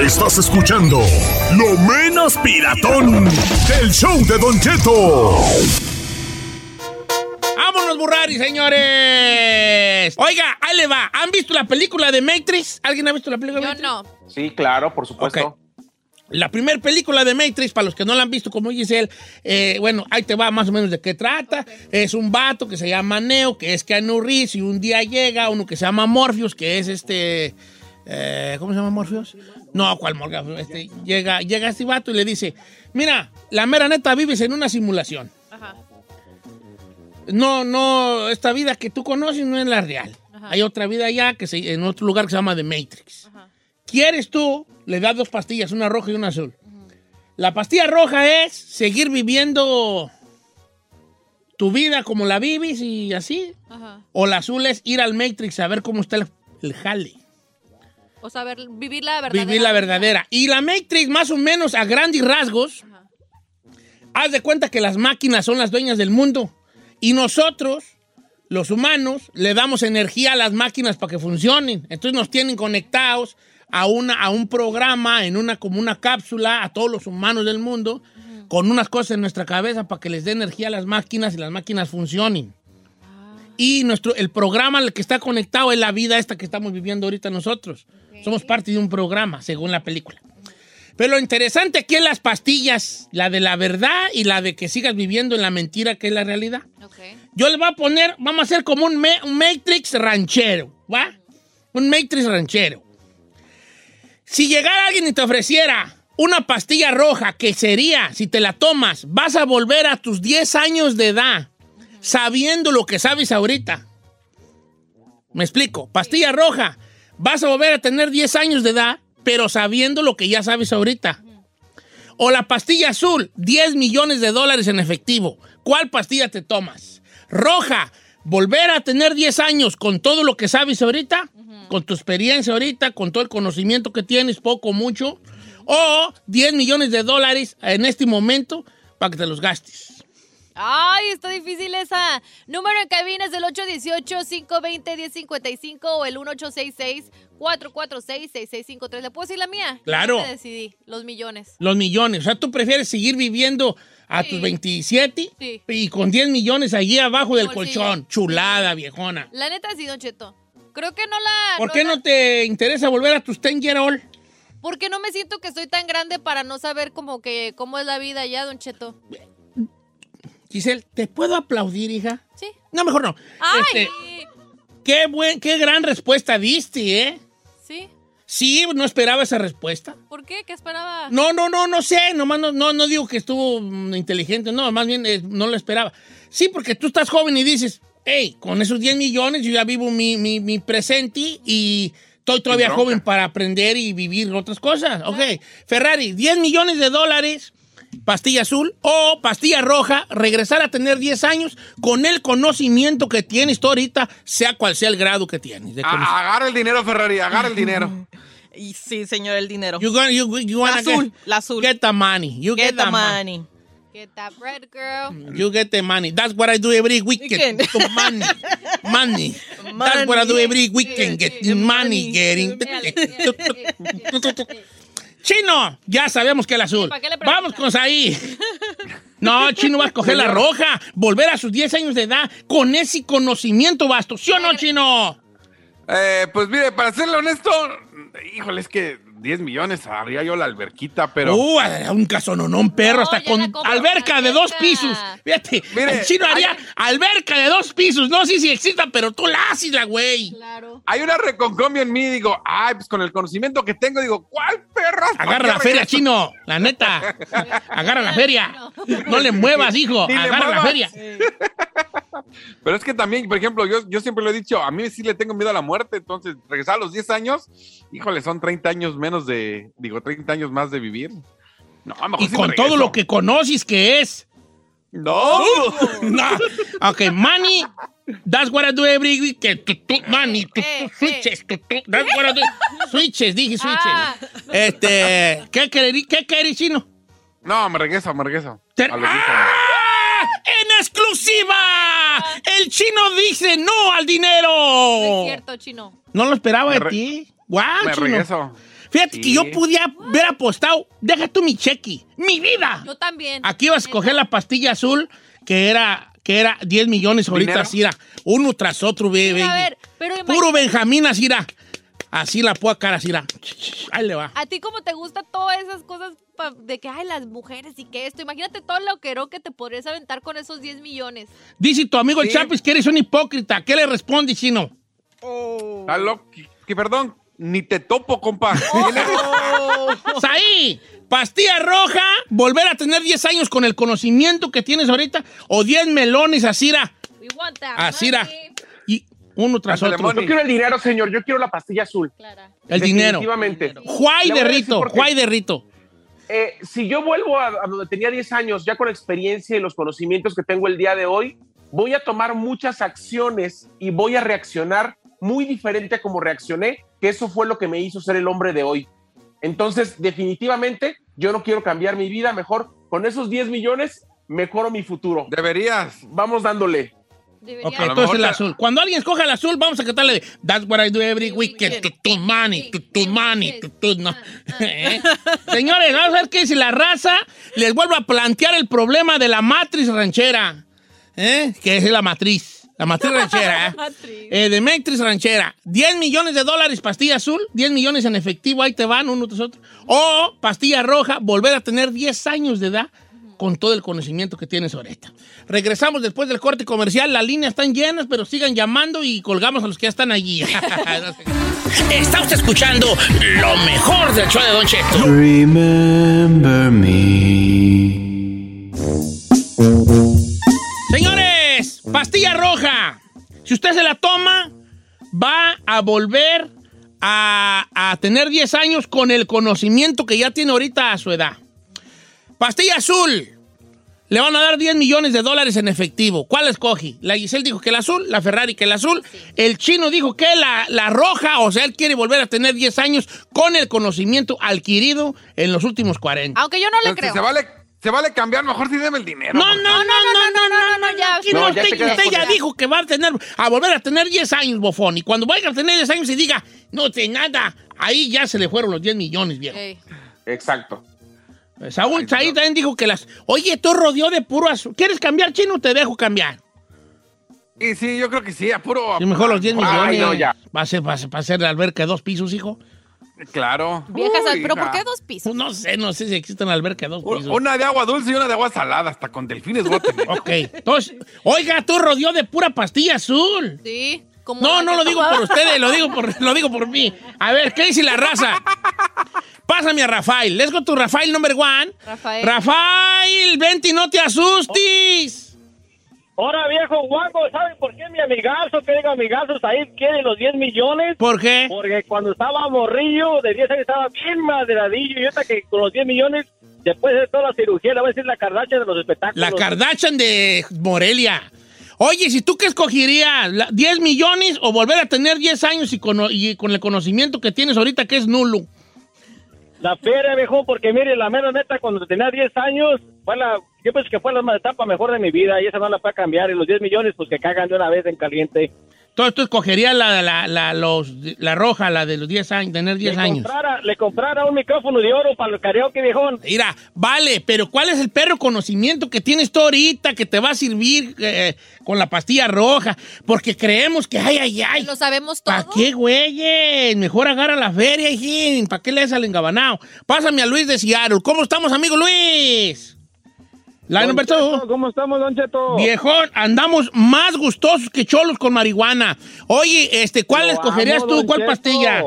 Estás escuchando lo menos piratón del show de Don Cheto. ¡Vámonos, Burrari, señores! Oiga, ahí le va. ¿Han visto la película de Matrix? ¿Alguien ha visto la película de Yo Matrix? no. Sí, claro, por supuesto. La primera película de Matrix, para los que no la han visto, como dice él, eh, bueno, ahí te va más o menos de qué trata. Es un vato que se llama Neo, que es Keanu Reeves, y un día llega uno que se llama Morpheus, que es este... eh, ¿Cómo se llama Morpheus? No, ¿cuál Morpheus? Este, llega, llega este vato y le dice, mira, la mera neta vives en una simulación. Ajá. No, no, esta vida que tú conoces no es la real. Hay otra vida allá que se, en otro lugar que se llama The Matrix. ¿Quieres tú? Le das dos pastillas, una roja y una azul. La pastilla roja es seguir viviendo tu vida como la vives y así. Ajá. O la azul es ir al Matrix a ver cómo está el, el jale. O sea, ver- vivir la verdadera. Vivir la verdadera. Y la Matrix, más o menos a grandes rasgos, haz de cuenta que las máquinas son las dueñas del mundo. Y nosotros, los humanos, le damos energía a las máquinas para que funcionen. Entonces nos tienen conectados a, una, a un programa, en una, como una cápsula, a todos los humanos del mundo, con unas cosas en nuestra cabeza para que les dé energía a las máquinas y las máquinas funcionen. Y nuestro, el programa al que está conectado es la vida esta que estamos viviendo ahorita nosotros. Somos parte de un programa, según la película. Pero lo interesante aquí es las pastillas, la de la verdad y la de que sigas viviendo en la mentira que es la realidad. Yo le voy a poner, vamos a hacer como un, un Matrix ranchero, ¿va? Un Matrix ranchero. Si llegara alguien y te ofreciera una pastilla roja, que sería, si te la tomas, vas a volver a tus 10 años de edad, sabiendo lo que sabes ahorita. Me explico. Pastilla roja, vas a volver a tener 10 años de edad, pero sabiendo lo que ya sabes ahorita. O la pastilla azul, 10 millones de dólares en efectivo. ¿Cuál pastilla te tomas? Roja, volver a tener 10 años con todo lo que sabes ahorita, con tu experiencia ahorita, con todo el conocimiento que tienes, poco o mucho. O 10 millones de dólares en este momento para que te los gastes. Ay, está difícil esa. Número en cabina es el 818-520-1055 o el 1866-446-6653. ¿Le puedo decir la mía? Claro. Ya me decidí. Los millones. Los millones. O sea, tú prefieres seguir viviendo a tus 27 Sí. y con 10 millones allí abajo del Bolsillo. colchón. Chulada, viejona. La neta sí, Don Cheto. Creo que no la... ¿Por qué la- no te interesa volver a tus 10 year old? Porque no me siento que soy tan grande para no saber como que cómo es la vida allá, Don Cheto. Giselle, ¿te puedo aplaudir, hija? Sí. No, mejor no. ¡Ay! Este, qué, buen, qué gran respuesta diste, ¿eh? ¿Sí? Sí, no esperaba esa respuesta. ¿Por qué? ¿Qué esperaba? No, no, no, no sé, nomás no, no, no digo que estuvo mm, inteligente, no, más bien eh, no lo esperaba. Sí, porque tú estás joven y dices, hey, con esos 10 millones yo ya vivo mi, mi, mi presente y estoy todavía joven para aprender y vivir otras cosas. Ok, Ferrari, 10 millones de dólares, pastilla azul o pastilla roja, regresar a tener 10 años con el conocimiento que tienes tú ahorita, sea cual sea el grado que tienes. agarra el dinero, Ferrari, agarra el dinero. Y sí, señor, el dinero. You gonna- you- you wanna La azul, get- la azul. Get the money. You get, Get the the money. money. Get that bread, girl. You get the money. That's what I do every weekend. Money. Money. That's what I do every weekend. Get the money. Getting. Chino, ya sabemos que el azul. ¿para qué le preguntas? Vamos con Saí. No, Chino va a escoger la roja. Volver a sus 10 años de edad con ese conocimiento vasto. ¿Sí o no, Chino? Eh, pues mire, para serle honesto, híjole, es que 10 millones habría yo la alberquita, pero. Uh, un casononón perro, hasta con alberca de dos pisos. Fíjate, Mire, el chino haría hay- alberca de dos pisos. No sé si exista, pero tú la haces, la güey. Claro. Hay una reconcomia en mí, digo, ay, pues con el conocimiento que tengo, digo, ¿cuál perra? Agarra la feria, chino, la neta. Agarra la feria. No le muevas, hijo. Ni Agarra la feria. Pero es que también, por ejemplo, yo, yo siempre lo he dicho, a mí sí le tengo miedo a la muerte, entonces regresar a los 10 años, híjole, son 30 años menos de, digo, 30 años más de vivir. No, a lo mejor Y sí me con todo lo que conoces que es. No. no. Ok, money, that's what I do every week. Que tu, tu, money, tu, tu, switches, tu, tu, that's what I do. Switches, dije switches. Ah. Este, ¿qué queréis, qué queréis, chino? No, me regreso, me regreso. Ter- A los 10 años. ¡Ah! ¡En exclusiva! El chino dice no al dinero. No es cierto, chino. No lo esperaba Me de ti. Guau, Me chino. regreso. Fíjate que yo podía haber apostado. Deja tú mi cheque. ¡Mi vida! Yo también. Aquí ibas a escoger la pastilla azul, que era, que era 10 millones ahorita, era. Uno tras otro, bebé. A ver, pero Puro Benjamín, así era. Así la puedo cara, así. Ahí le va. a ti como te gustan todas esas cosas de que, ay, las mujeres y que esto. Imagínate todo lo que que te podrías aventar con esos 10 millones. Dice tu amigo el Sí. Chapis que eres un hipócrita. ¿Qué le responde, chino? Está loco. Que, que perdón, ni te topo, compa. Saí, pastilla roja, volver a tener 10 años con el conocimiento que tienes ahorita, o 10 melones, así era. We want that Así era. money. Y uno tras Ándale, otro. No quiero el dinero, señor. Yo quiero la pastilla azul. Clara. El dinero. Definitivamente. Juay de a rito, juay de rito. Eh, si yo vuelvo a, a donde tenía 10 años, ya con experiencia y los conocimientos que tengo el día de hoy, voy a tomar muchas acciones y voy a reaccionar muy diferente a como reaccioné, que eso fue lo que me hizo ser el hombre de hoy. Entonces, definitivamente, yo no quiero cambiar mi vida, mejor con esos 10 millones, mejoro mi futuro. Deberías. Vamos dándole. Debería- Ok, entonces el azul. Cuando alguien escoja el azul, vamos a cantarle de That's what I do every weekend. Tu, tu money, tu, tu money, tu, tu, no. ¿Eh? Señores, vamos a ver qué si la raza les vuelvo a plantear el problema de la matriz ranchera. ¿Eh? Que es la matriz. La matriz ranchera. ¿eh? Matriz. Eh, de matriz ranchera. 10 millones de dólares pastilla azul, 10 millones en efectivo, ahí te van uno tras otro. O pastilla roja, volver a tener 10 años de edad con todo el conocimiento que tienes ahorita. Regresamos después del corte comercial. Las líneas están llenas, pero sigan llamando y colgamos a los que ya están allí. Está usted escuchando lo mejor del show de Don Cheto. Remember me. Señores, pastilla roja. Si usted se la toma, va a volver a, a tener 10 años con el conocimiento que ya tiene ahorita a su edad. Pastilla azul. Le van a dar 10 millones de dólares en efectivo. ¿Cuál escogí? La Giselle dijo que el azul, la Ferrari que el azul. El chino dijo que la, la roja, o sea, él quiere volver a tener 10 años con el conocimiento adquirido en los últimos 40. Aunque yo no le Entonces, creo. Se vale, se vale cambiar, mejor sí deme el dinero. No, porque- no, no, no, no, no, no, no, ya. Aquí No, no, ya usted, usted ya dijo que va a tener, a volver a tener 10 años, bofón. Y cuando vaya a tener 10 años y diga, no sé nada, ahí ya se le fueron los 10 millones, viejo. Ey. Exacto. Saúl Ay, Said no. también dijo que las, oye, tú rodeó de puro azul. ¿Quieres cambiar, chino? Te dejo cambiar. Sí, sí, yo creo que sí, a puro. Y mejor los 10 millones. Ay, no, ya. Va a ser, va a ser, va a ser la alberca de dos pisos, hijo. Claro. Viejas, Uy, pero ¿por qué dos pisos? No sé, no sé si existen alberca de dos pisos. Una de agua dulce y una de agua salada, hasta con delfines voy a tener. Ok, entonces, oiga, tú rodeó de pura pastilla azul. Sí. Como No, no lo digo por ustedes, lo digo por, lo digo por mí. A ver, ¿qué dice la raza? Pásame a Rafael. Let's go to Rafael number one. Rafael. Rafael, vente y no te asustes. Ahora, viejo guapo, ¿saben por qué mi amigazo, que diga amigazo, ahí quiere los 10 millones? ¿Por qué? Porque cuando estaba morrillo, de 10 años estaba bien madradillo, y ahorita que con los 10 millones, después de toda la cirugía, le voy a decir la cardacha de los espectáculos. La Kardashian de Morelia. Oye, si tú qué escogerías, ¿La- ¿10 millones o volver a tener 10 años y con, y con el conocimiento que tienes ahorita que es nulo? La feria, viejo, porque mire, la mera neta, cuando tenía 10 años, fue la, yo pienso que fue la etapa mejor de mi vida, y esa no la puede cambiar, y los 10 millones, pues que cagan de una vez en caliente. Entonces tú escogerías la, la, la, los, la roja, la de los 10 años, tener 10 le años. Comprara, le comprara un micrófono de oro para el karaoke, viejón. Mira, vale, pero ¿cuál es el perro conocimiento que tienes tú ahorita que te va a servir eh, con la pastilla roja? Porque creemos que, ay, ay, ay. Lo sabemos todo. ¿Para qué, güey? Mejor agarra la feria, hijín. ¿Para qué le das al engabanao? Pásame a Luis de Seattle. ¿Cómo estamos, amigo Luis? La número dos. ¿Cómo estamos, Don Cheto? Viejón, andamos más gustosos que cholos con marihuana. Oye, este, ¿cuál Lo escogerías amo, tú? ¿Cuál Cheto. pastilla?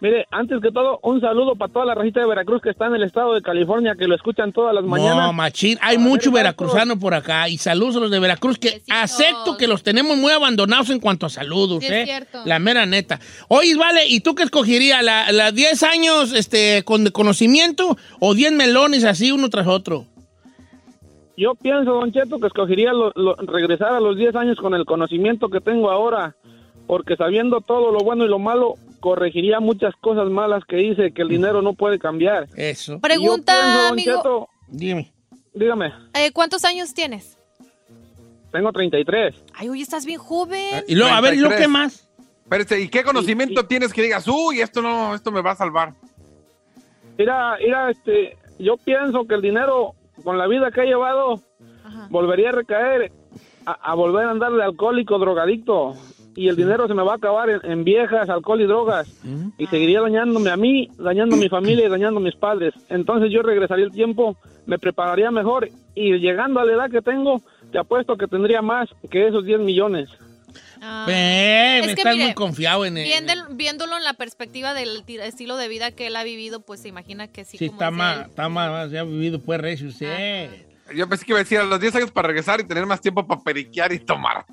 Mire, antes que todo, un saludo para toda la rajita de Veracruz que está en el estado de California, que lo escuchan todas las mañanas. No, machín. Hay mucho veracruzano por acá. Y saludos a los de Veracruz, que acepto que los tenemos muy abandonados en cuanto a saludos, Sí, es ¿eh? cierto. La mera neta. Oye, vale, ¿y tú qué escogerías? ¿La, la 10 años este, con de conocimiento o 10 melones así uno tras otro? Yo pienso, Don Cheto, que escogería lo- lo- regresar a los 10 años con el conocimiento que tengo ahora, porque sabiendo todo lo bueno y lo malo, corregiría muchas cosas malas que hice, que el dinero no puede cambiar. Eso. Pregunta, pienso, Don amigo. Cheto, Dime. dígame, Eh, ¿Cuántos años tienes? tengo 33. Ay, oye, estás bien joven. Y luego, a ver, ¿y luego qué más? Espérate, ¿y qué conocimiento tienes que digas, uy, esto no, esto me va a salvar? Mira, mira, este, yo pienso que el dinero, con la vida que he llevado, volvería a recaer, a, a volver a andar de alcohólico, drogadicto. Y el dinero se me va a acabar en, en viejas, alcohol y drogas. Y seguiría dañándome a mí, dañando a mi familia y dañando a mis padres. Entonces yo regresaría el tiempo, me prepararía mejor. Y llegando a la edad que tengo, te apuesto que tendría más que esos 10 millones. Es me que estás mire, muy confiado en él. Viéndolo en la perspectiva del ti- estilo de vida que él ha vivido, pues se imagina que sí. Sí, como está él. está más, ya ha vivido pues recio usted. Yo pensé que iba a decir a los 10 años para regresar y tener más tiempo para periquear y tomar.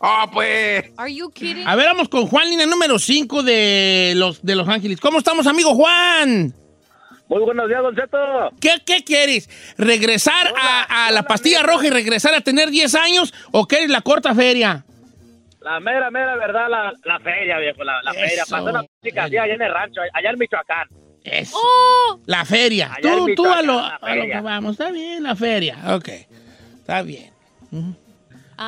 ¡Oh, pues! Are you kidding? A ver, vamos con Juan, línea número 5 de los, de Los Ángeles. ¿Cómo estamos, amigo Juan? Muy buenos días, Don Cheto. ¿Qué, qué quieres? ¿Regresar a, a la pastilla roja y regresar a tener 10 años o quieres la corta feria? La mera, mera verdad, la, la feria, viejo, la, la feria. Pasó una música así allá en el rancho, allá en Michoacán. Eso. ¡Oh! La feria. Allá Tú, tú a, lo, a lo que vamos. Está bien, la feria. Ok. Está bien.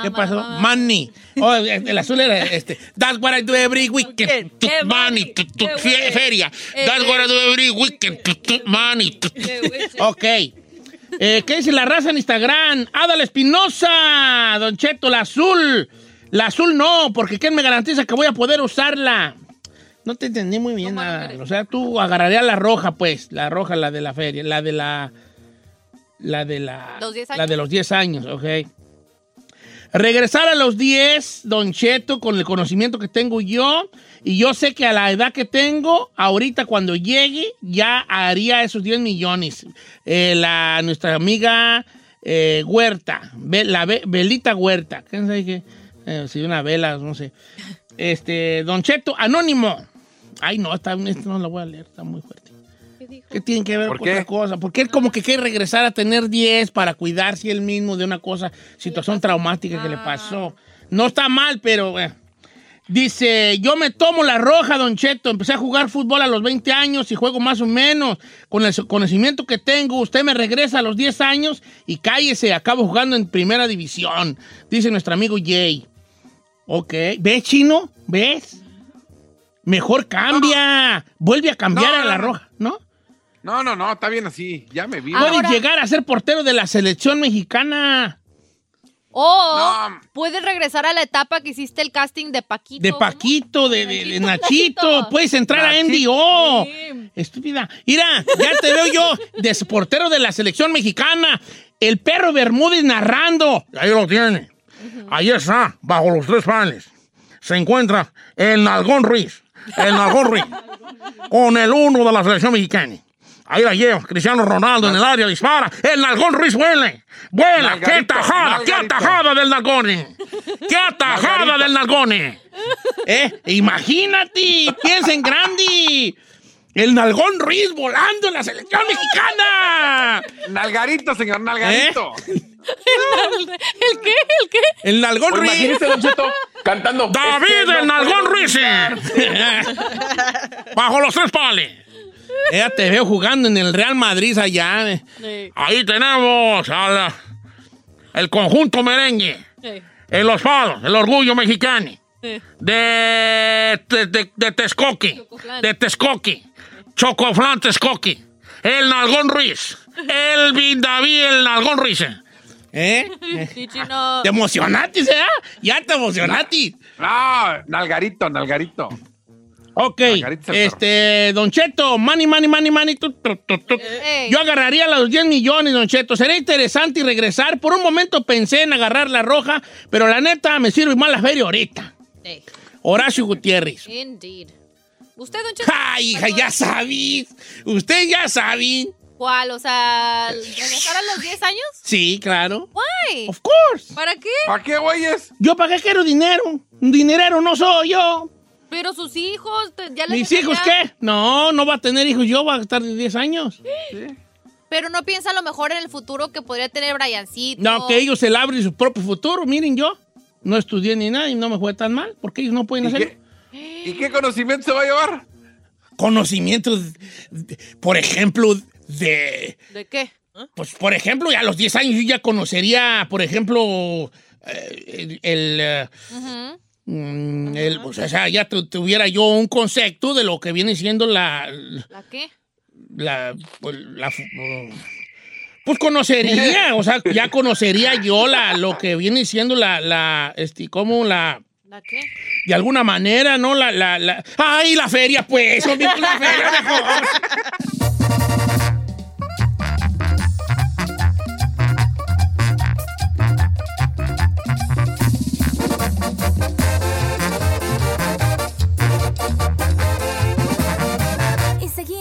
¿Qué pasó? Money. Oh, el azul era este. That's what I do every weekend. Money. Feria. That's what I do every weekend. tu- tu- Money. Ok. Eh, ¿Qué dice la raza en Instagram? Adal Espinosa, Don Cheto, la azul. La azul no, porque ¿quién me garantiza que voy a poder usarla? No te entendí muy bien nada. O sea, tú agarrarías la roja, pues. La roja, la de la feria. La de la. La de la. ¿Los 10 La años? de los 10 años, ok. Regresar a los 10, Don Cheto, con el conocimiento que tengo yo. Y yo sé que a la edad que tengo, ahorita cuando llegue, ya haría esos 10 millones. Eh, la, nuestra amiga eh, Huerta, la Belita Huerta, ¿qué sé qué? Eh, si una vela, no sé. Este, Don Cheto, anónimo. Ay, no, esta no la voy a leer, está muy fuerte. ¿Qué tiene que ver ¿Por con qué? otra cosa? Porque él como que quiere regresar a tener 10 para cuidarse él mismo de una cosa, situación traumática que le pasó. No está mal, pero... eh. Dice, yo me tomo la roja, Don Cheto. Empecé a jugar fútbol a los 20 años y juego más o menos. Con el conocimiento que tengo, usted me regresa a los 10 años y cállese, acabo jugando en primera división. Dice nuestro amigo Jay. Ok. ¿Ves, chino? ¿Ves? Mejor cambia. Vuelve a cambiar No, a la roja, ¿no? No, no, no, está bien así. Ya me vi. Puedes llegar a ser portero de la selección mexicana. O puedes regresar a la etapa que hiciste el casting de Paquito. De Paquito, de, de- de Nachito. Nachito. Puedes entrar a NDO. Estúpida. Mira, ya te veo yo de portero de la selección mexicana. El perro Bermúdez narrando. Ahí lo tiene. Ahí está, bajo los tres panes. Se encuentra el Nalgón Ruiz. El Nalgón Ruiz. Con el uno de la selección mexicana. Ahí la lleva, Cristiano Ronaldo en el área, dispara. El Nalgón Ruiz vuela. Vuela. ¡Qué Nalgarito, tajada! ¡Qué atajada del Nalgone! ¡Qué atajada Nalgarito. del Nalgone! ¿Eh? Imagínate, piensa en grande. El Nalgón Ruiz volando en la selección mexicana. Nalgarito, señor, Nalgarito. ¿El qué? ¿El qué? El Nalgón O Ruiz. imagínese, Don Cheto, cantando. David, "Es que el no Nalgón Ruiz. gritar". Bajo los tres pales. Ya te veo jugando en el Real Madrid allá. eh. Ahí tenemos al, el conjunto merengue. En los palos, el orgullo mexicano. De, de, de, de Texcoque. De Texcoque. Chocoflan Texcoque. El Nalgón Ruiz. El David, el Nalgón Ruiz. ¿Eh? Sí, chino. ¿Te emocionaste, eh? Ya te emocionaste. No, Nalgarito, Nalgarito. Ok, este, Don Cheto, money, money, money, money. tu, tu, tu, tu. Ey. Yo agarraría los 10 millones, Don Cheto. Sería interesante y regresar. Por un momento pensé en agarrar la roja, pero la neta me sirve más la feria ahorita. Ey. Horacio Gutiérrez. Indeed. ¿Usted, Don Cheto? ¡Ay, hija, ya sabí! Usted ya sabe. ¿Cuál? O sea, ¿regresar a los 10 años? Sí, claro. Why? Of course. ¿Para qué? ¿Para qué, güeyes? ¿Yo para qué quiero dinero? Un dinerero no soy yo. Pero sus hijos, ya les ¿Mis hijos qué? No, no va a tener hijos yo, va a estar de 10 años. Pero no piensa a lo mejor en el futuro que podría tener Briancito. No, que ellos se labren su propio futuro. Miren, yo no estudié ni nada y no me fue tan mal, porque ellos no pueden ¿Y hacerlo. qué, ¿Y qué conocimiento se va a llevar? Conocimientos, por ejemplo, de... ¿De qué? Pues, por ejemplo, ya a los 10 años yo ya conocería, por ejemplo, eh, el... el, eh, mm, el- o sea, ya tu- tuviera yo un concepto de lo que viene siendo la... ¿La qué? la, pues, la pues conocería, o sea, ya conocería yo la, lo que viene siendo la, la, este, como la, ¿La qué? de alguna manera, ¿no? La, la, la, ay, la feria, pues, hombre, la feria, mejor.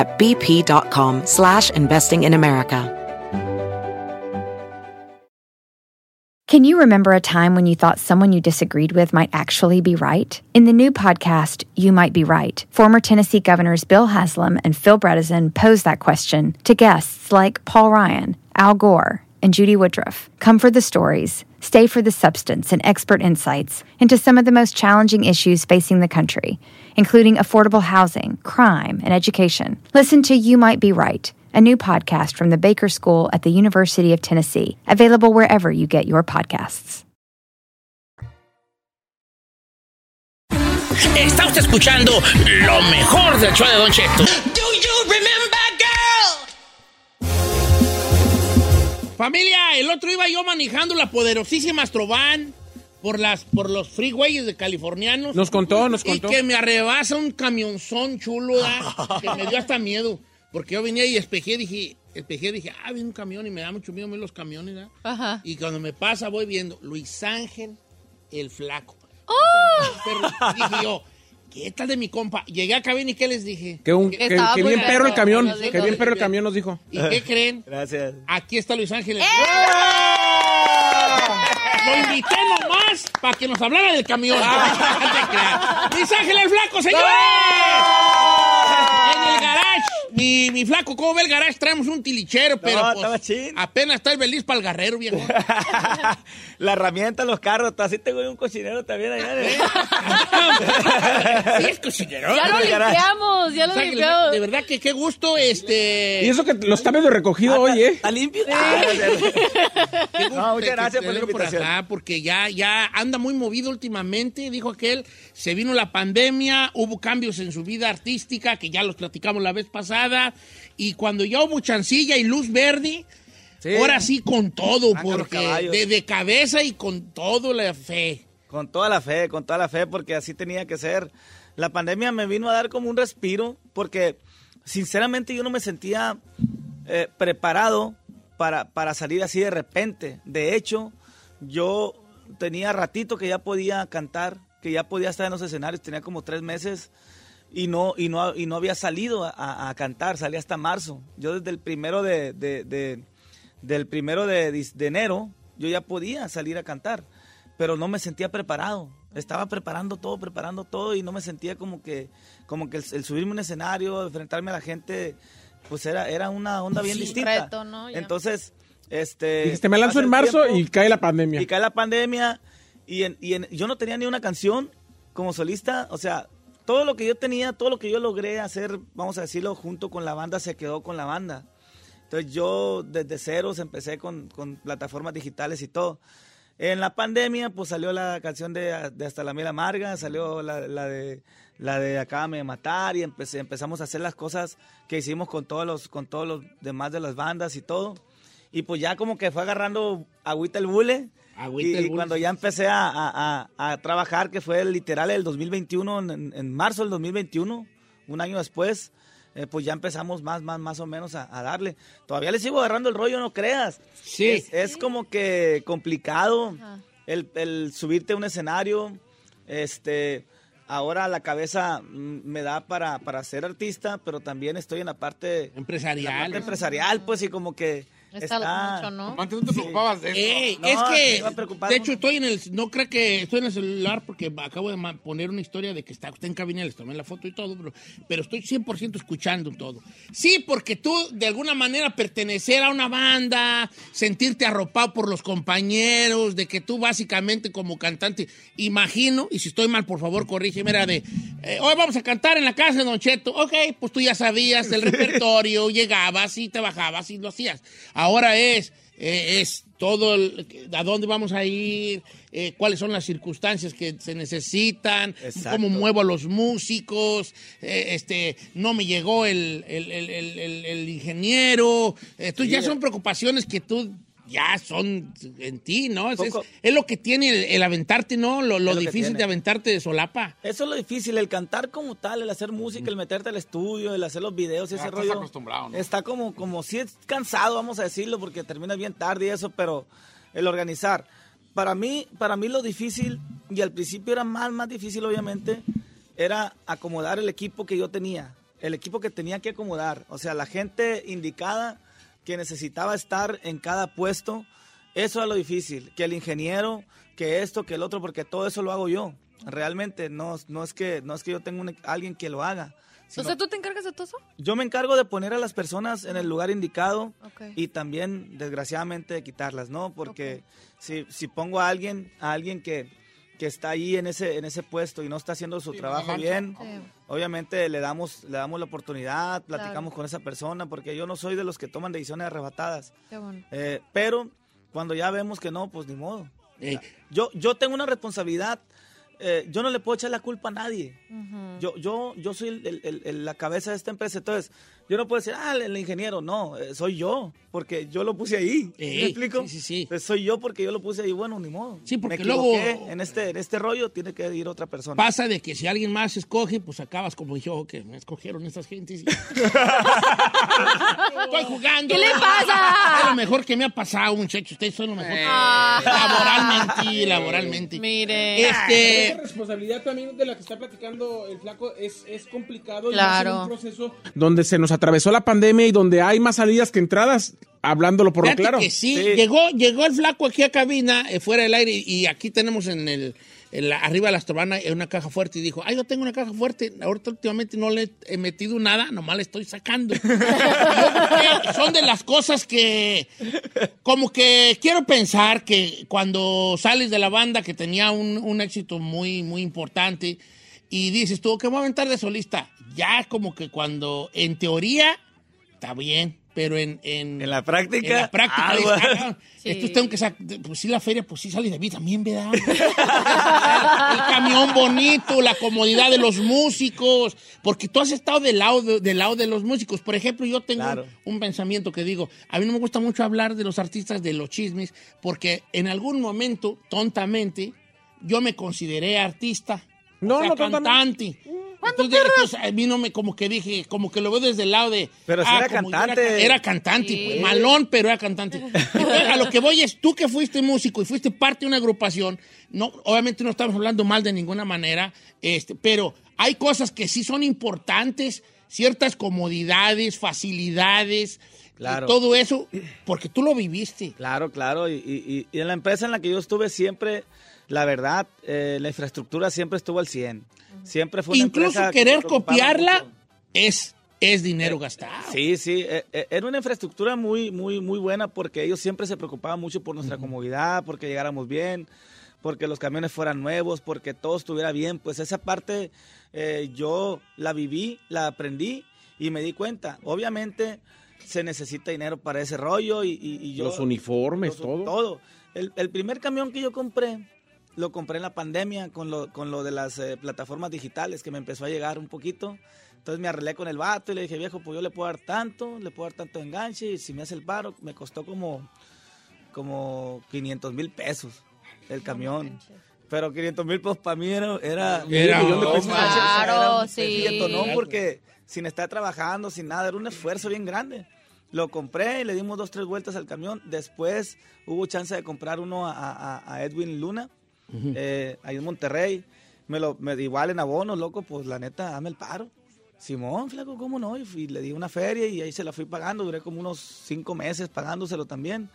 at bp.com slash investing in America. Can you remember a time when you thought someone you disagreed with might actually be right? In the new podcast, You Might Be Right, former Tennessee governors Bill Haslam and Phil Bredesen pose that question to guests like Paul Ryan, Al Gore, and Judy Woodruff. Come for the stories, stay for the substance and expert insights into some of the most challenging issues facing the country, including affordable housing, crime, and education. Listen to You Might Be Right, a new podcast from the Baker School at the University of Tennessee, available wherever you get your podcasts. Está usted escuchando lo mejor del show de Don Cheto. Familia, el otro iba yo manejando la poderosísima Astrovan por, las, por los freeways de californianos. Nos contó, nos contó. Y que me arrebasa un camionzón chulo, ¿da? que me dio hasta miedo. Porque yo venía y espejé, dije, espejé, dije, ah, viene un camión y me da mucho miedo a mí los camiones, ¿da? Ajá. Y cuando me pasa voy viendo Luis Ángel, el flaco. ¡Oh! Perro. Dije yo, ¿qué tal de mi compa? Llegué a cabina y ¿qué les dije? Que, un, que, Estaba que muy bien perro el camión. dijo. Que bien perro el camión nos dijo. ¿Y qué creen? Gracias. Aquí está Luis Ángel. ¡Eh! Lo invité nomás para que nos hablara del camión. Luis Ángel el flaco, señores. En el garage. Mi, mi flaco, ¿cómo ve el garage? Traemos un tilichero, pero No, pues, apenas está el beliz para el garrero, viejo. La herramienta, los carros, así tengo un cocinero también allá. Sí, es cocinero. Ya lo limpiamos, ya O lo sea, limpiamos. de verdad que qué gusto, este... Y eso que lo está medio recogido hoy, ¿eh? ¿Está limpio? Qué gusto No, muchas gracias por la invitación. acá, porque ya, ya anda muy movido últimamente, dijo aquel, se vino la pandemia, hubo cambios en su vida artística, que ya los platicamos la vez pasada, y cuando ya hubo chancilla y luz verde, Sí. ahora sí con todo, Saca los porque de, de cabeza y con todo la fe. Con toda la fe, con toda la fe, porque así tenía que ser. La pandemia me vino a dar como un respiro, porque sinceramente yo no me sentía eh, preparado para, para salir así de repente. De hecho, yo tenía ratito que ya podía cantar, que ya podía estar en los escenarios, tenía como tres meses y no, y no, y no había salido a- cantar, salí hasta marzo. Yo desde el primero de, de- de- del primero de, de enero, yo ya podía salir a cantar, pero no me sentía preparado. Estaba preparando todo, preparando todo y no me sentía como que, como que el, el subirme a un escenario, enfrentarme a la gente, pues era, era una onda bien Sí, distinta. reto, ¿no? Entonces, este... Dijiste, me lanzo en marzo tiempo y cae la pandemia. y cae la pandemia y, en- y en- yo no tenía ni una canción como solista, o sea, todo lo que yo tenía, todo lo que yo logré hacer, vamos a decirlo, junto con la banda, se quedó con la banda. Entonces yo desde ceros empecé con, con plataformas digitales y todo. En la pandemia, pues salió la canción de, de Hasta la Miel Amarga, salió la, la de la de Acábame de Matar y empecé, empezamos a hacer las cosas que hicimos con todos los con todos los demás de las bandas y todo. Y pues ya como que fue agarrando agüita el bule. Agüita y el cuando ya empecé a, a- a- a trabajar, que fue literal el 2021, en, en marzo del 2021, un año después, eh, pues ya empezamos más, más, más o menos a, a darle. Todavía le sigo agarrando el rollo, no creas. Sí. Es, es como que complicado el, el subirte a un escenario. Este, ahora la cabeza mm, me da para, para ser artista, pero también estoy en la parte empresarial. la parte empresarial, pues, y como que Está está... mucho, ¿no? Antes no te preocupabas de eso. No, es que, de hecho, estoy en el, no creo que estoy en el celular porque acabo de poner una historia de que está usted en cabina, les tomé la foto y todo, pero, pero estoy 100% escuchando todo. Sí, porque tú, de alguna manera, pertenecer a una banda, sentirte arropado por los compañeros, de que tú básicamente como cantante, imagino, y si estoy mal, por favor, corrígeme, era de, eh, hoy vamos a cantar en la casa de Don Cheto. Ok, pues tú ya sabías del repertorio, llegabas y te bajabas y lo hacías. Ahora es, eh, es todo, el- a dónde vamos a ir, eh, cuáles son las circunstancias que se necesitan, Exacto. cómo muevo a los músicos, eh, este, no me llegó el, el- el- ingeniero. Entonces ya son preocupaciones que tú ya son en ti, ¿no? Es, es- es lo que tiene el, el aventarte, ¿no? Lo, lo lo difícil de aventarte de solapa. Eso es lo difícil, el cantar como tal, el hacer música, el meterte al estudio, el hacer los videos y Ya ese estás rollo. acostumbrado, ¿no? Está como, como si es cansado, vamos a decirlo, porque terminas bien tarde y eso, pero el organizar. Para mí, para mí lo difícil, y al principio era más, más difícil obviamente, era acomodar el equipo que yo tenía, el equipo que tenía que acomodar. O sea, la gente indicada que necesitaba estar en cada puesto, eso es lo difícil, que el ingeniero, que esto, que el otro, porque todo eso lo hago yo. Realmente no, no es que no es que yo tenga un- alguien que lo haga. sino- Entonces, ¿tú te encargas de todo eso? yo me encargo de poner a las personas en el lugar indicado y también, desgraciadamente, de quitarlas, ¿no? Porque si, si pongo a alguien, a alguien que, que está ahí en ese, en ese puesto y no está haciendo su trabajo bien, Sí. obviamente le damos, le damos la oportunidad, Claro. platicamos con esa persona, porque yo no soy de los que toman decisiones arrebatadas. Qué bueno. Eh, pero cuando ya vemos que no, pues ni modo. Yo, yo tengo una responsabilidad. eh, yo no le puedo echar la culpa a nadie. Yo, yo, yo soy el- el- el- el- la cabeza de esta empresa. Entonces, yo no puedo decir, ah, el, ingeniero. No, eh, soy yo, porque yo lo puse ahí. ¿Me explico? sí, sí, sí. Pues soy yo porque yo lo puse ahí. Bueno, ni modo. Sí, porque Me luego- En este, en este rollo tiene que ir otra persona. Pasa de que si alguien más escoge, pues acabas como yo, que me escogieron estas gentes. Estoy jugando. ¿Qué le pasa? Es lo mejor que me ha pasado, muchachos. Ustedes son lo mejor. Ah. Laboralmente, laboralmente. Mire. Este, Esa responsabilidad también de la que está platicando el flaco es, es complicado y Claro. ser un proceso donde se nos atravesó la pandemia y donde hay más salidas que entradas, hablándolo por lo Fíjate claro. que sí, Llegó, llegó el flaco aquí a cabina, eh, fuera del aire, y aquí tenemos en el, en la- arriba de la estrobana eh, una caja fuerte, y dijo, ay, yo tengo una caja fuerte, ahorita últimamente no le he metido nada, nomás le estoy sacando. Son de las cosas que, como que quiero pensar que cuando sales de la banda que tenía un, un éxito muy, muy importante, y dices tú, que voy a aventar de solista, ya como que cuando, en teoría, está bien, pero en... En, En la práctica, En la práctica, dices, ah, Sí. Esto tengo que sacar, pues sí, la feria, pues sí sale de mí también, ¿verdad? el camión bonito, la comodidad de los músicos, porque tú has estado del lado de, del lado de los músicos. Por ejemplo, yo tengo Claro. un, un pensamiento que digo, a mí no me gusta mucho hablar de los artistas, de los chismes, porque en algún momento, tontamente, yo me consideré artista. No, o sea, no, tontamente. Cantante. Entonces, entonces, a mí no me, como que dije, como que lo veo desde el lado de. Pero sí era cantante. Era, era cantante, Sí. pues, malón, pero era cantante. Entonces, a lo que voy es, tú que fuiste músico y fuiste parte de una agrupación, no, obviamente no estamos hablando mal de ninguna manera, este, pero hay cosas que sí son importantes, ciertas comodidades, facilidades, Claro. y todo eso, porque tú lo viviste. Claro, claro. Y, y- y en la empresa en la que yo estuve siempre, la verdad, eh, la infraestructura siempre estuvo al 100. Siempre fue una Incluso que querer copiarla mucho. es, es dinero gastado. Sí, sí, eh, eh, era una infraestructura muy, muy, muy buena porque ellos siempre se preocupaban mucho por nuestra comodidad, porque llegáramos bien, porque los camiones fueran nuevos, porque todo estuviera bien. Pues esa parte eh, yo la viví, la aprendí y me di cuenta. Obviamente se necesita dinero para ese rollo y, y- y yo... Los uniformes, los- todo. Todo. El, el primer camión que yo compré, lo compré en la pandemia con lo, con lo de las eh, plataformas digitales que me empezó a llegar un poquito. Entonces me arreglé con el vato y le dije, viejo, pues yo le puedo dar tanto, le puedo dar tanto de enganche y si me hace el paro, me costó como, como 500 mil pesos el camión. Pero 500 mil pesos para mí era, era, Era un millón de pesos. Claro, Era un sí. billete, ¿no? Porque sin estar trabajando, sin nada, era un esfuerzo bien grande. Lo compré y le dimos dos, tres vueltas al camión. Después hubo chance de comprar uno a, a- a Edwin Luna, eh, ahí en Monterrey. Me lo, me, igual en abono, loco, pues la neta, dame el paro. Simón, flaco, ¿cómo no? Y, fui- le di una feria y ahí se la fui pagando. Duré como unos cinco meses pagándoselo también.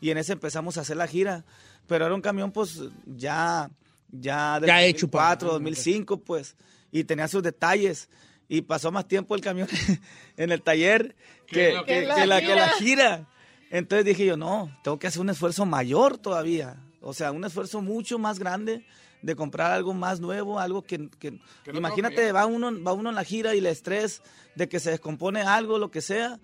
Y en ese empezamos a hacer la gira. Pero era un camión, pues, ya, ya del Ya hecho para- 2004, 2005, pues. Y tenía sus detalles. Y pasó más tiempo el camión en el taller que, que- que la que la, que la gira. gira. Entonces dije yo, no, tengo que hacer un esfuerzo mayor todavía. O sea, un esfuerzo mucho más grande de comprar algo más nuevo, algo que... que- no imagínate, va uno, va uno en la gira y el estrés de que se descompone algo, lo que sea.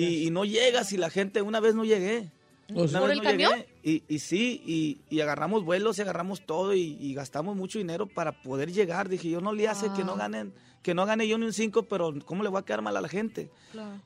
Y, y no llegas y la gente, una vez no llegué. O sea- Una ¿Por vez el no camión? llegué. Y, y sí, y, y agarramos vuelos y agarramos todo y, y gastamos mucho dinero para poder llegar. Dije, yo no le hace que no ganen, que no gane yo ni un 5, pero ¿cómo le voy a quedar mal a la gente?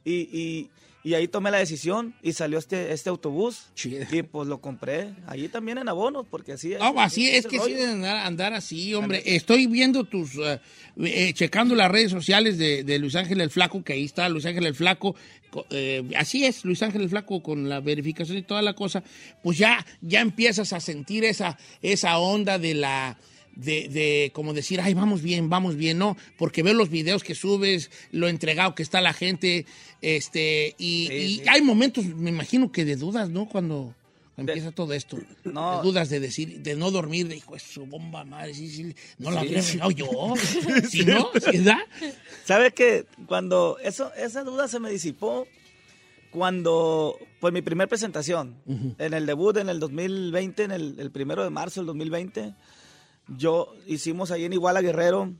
Y, y, y ahí tomé la decisión y salió este, este autobús. Y pues lo compré. Allí también en abonos, porque así es. Ah, así es que sí andar, andar así, hombre. Estoy viendo tus, eh, eh, checando las redes sociales de, de Luis Ángel el Flaco, que ahí está Luis Ángel el Flaco. co- eh, así es, Luis Ángel el Flaco con la verificación y toda la cosa. Pues ya, ya empiezas a sentir esa, esa onda de la... De, de como decir, ay, vamos bien, vamos bien, ¿no? Porque veo los videos que subes, lo entregado que está la gente, este, y, y hay momentos, me imagino que de dudas, ¿no? Cuando empieza todo esto. No. De dudas de decir, de no dormir, de hijo, es su bomba madre, sí, no la regado yo. ¿Sí, no? ¿Sí, da? ¿Sabes que Cuando eso, esa duda se me disipó, cuando, pues mi primer presentación, en el debut en el 2020, en el, el primero de marzo del 2020, yo hicimos ahí en Iguala Guerrero,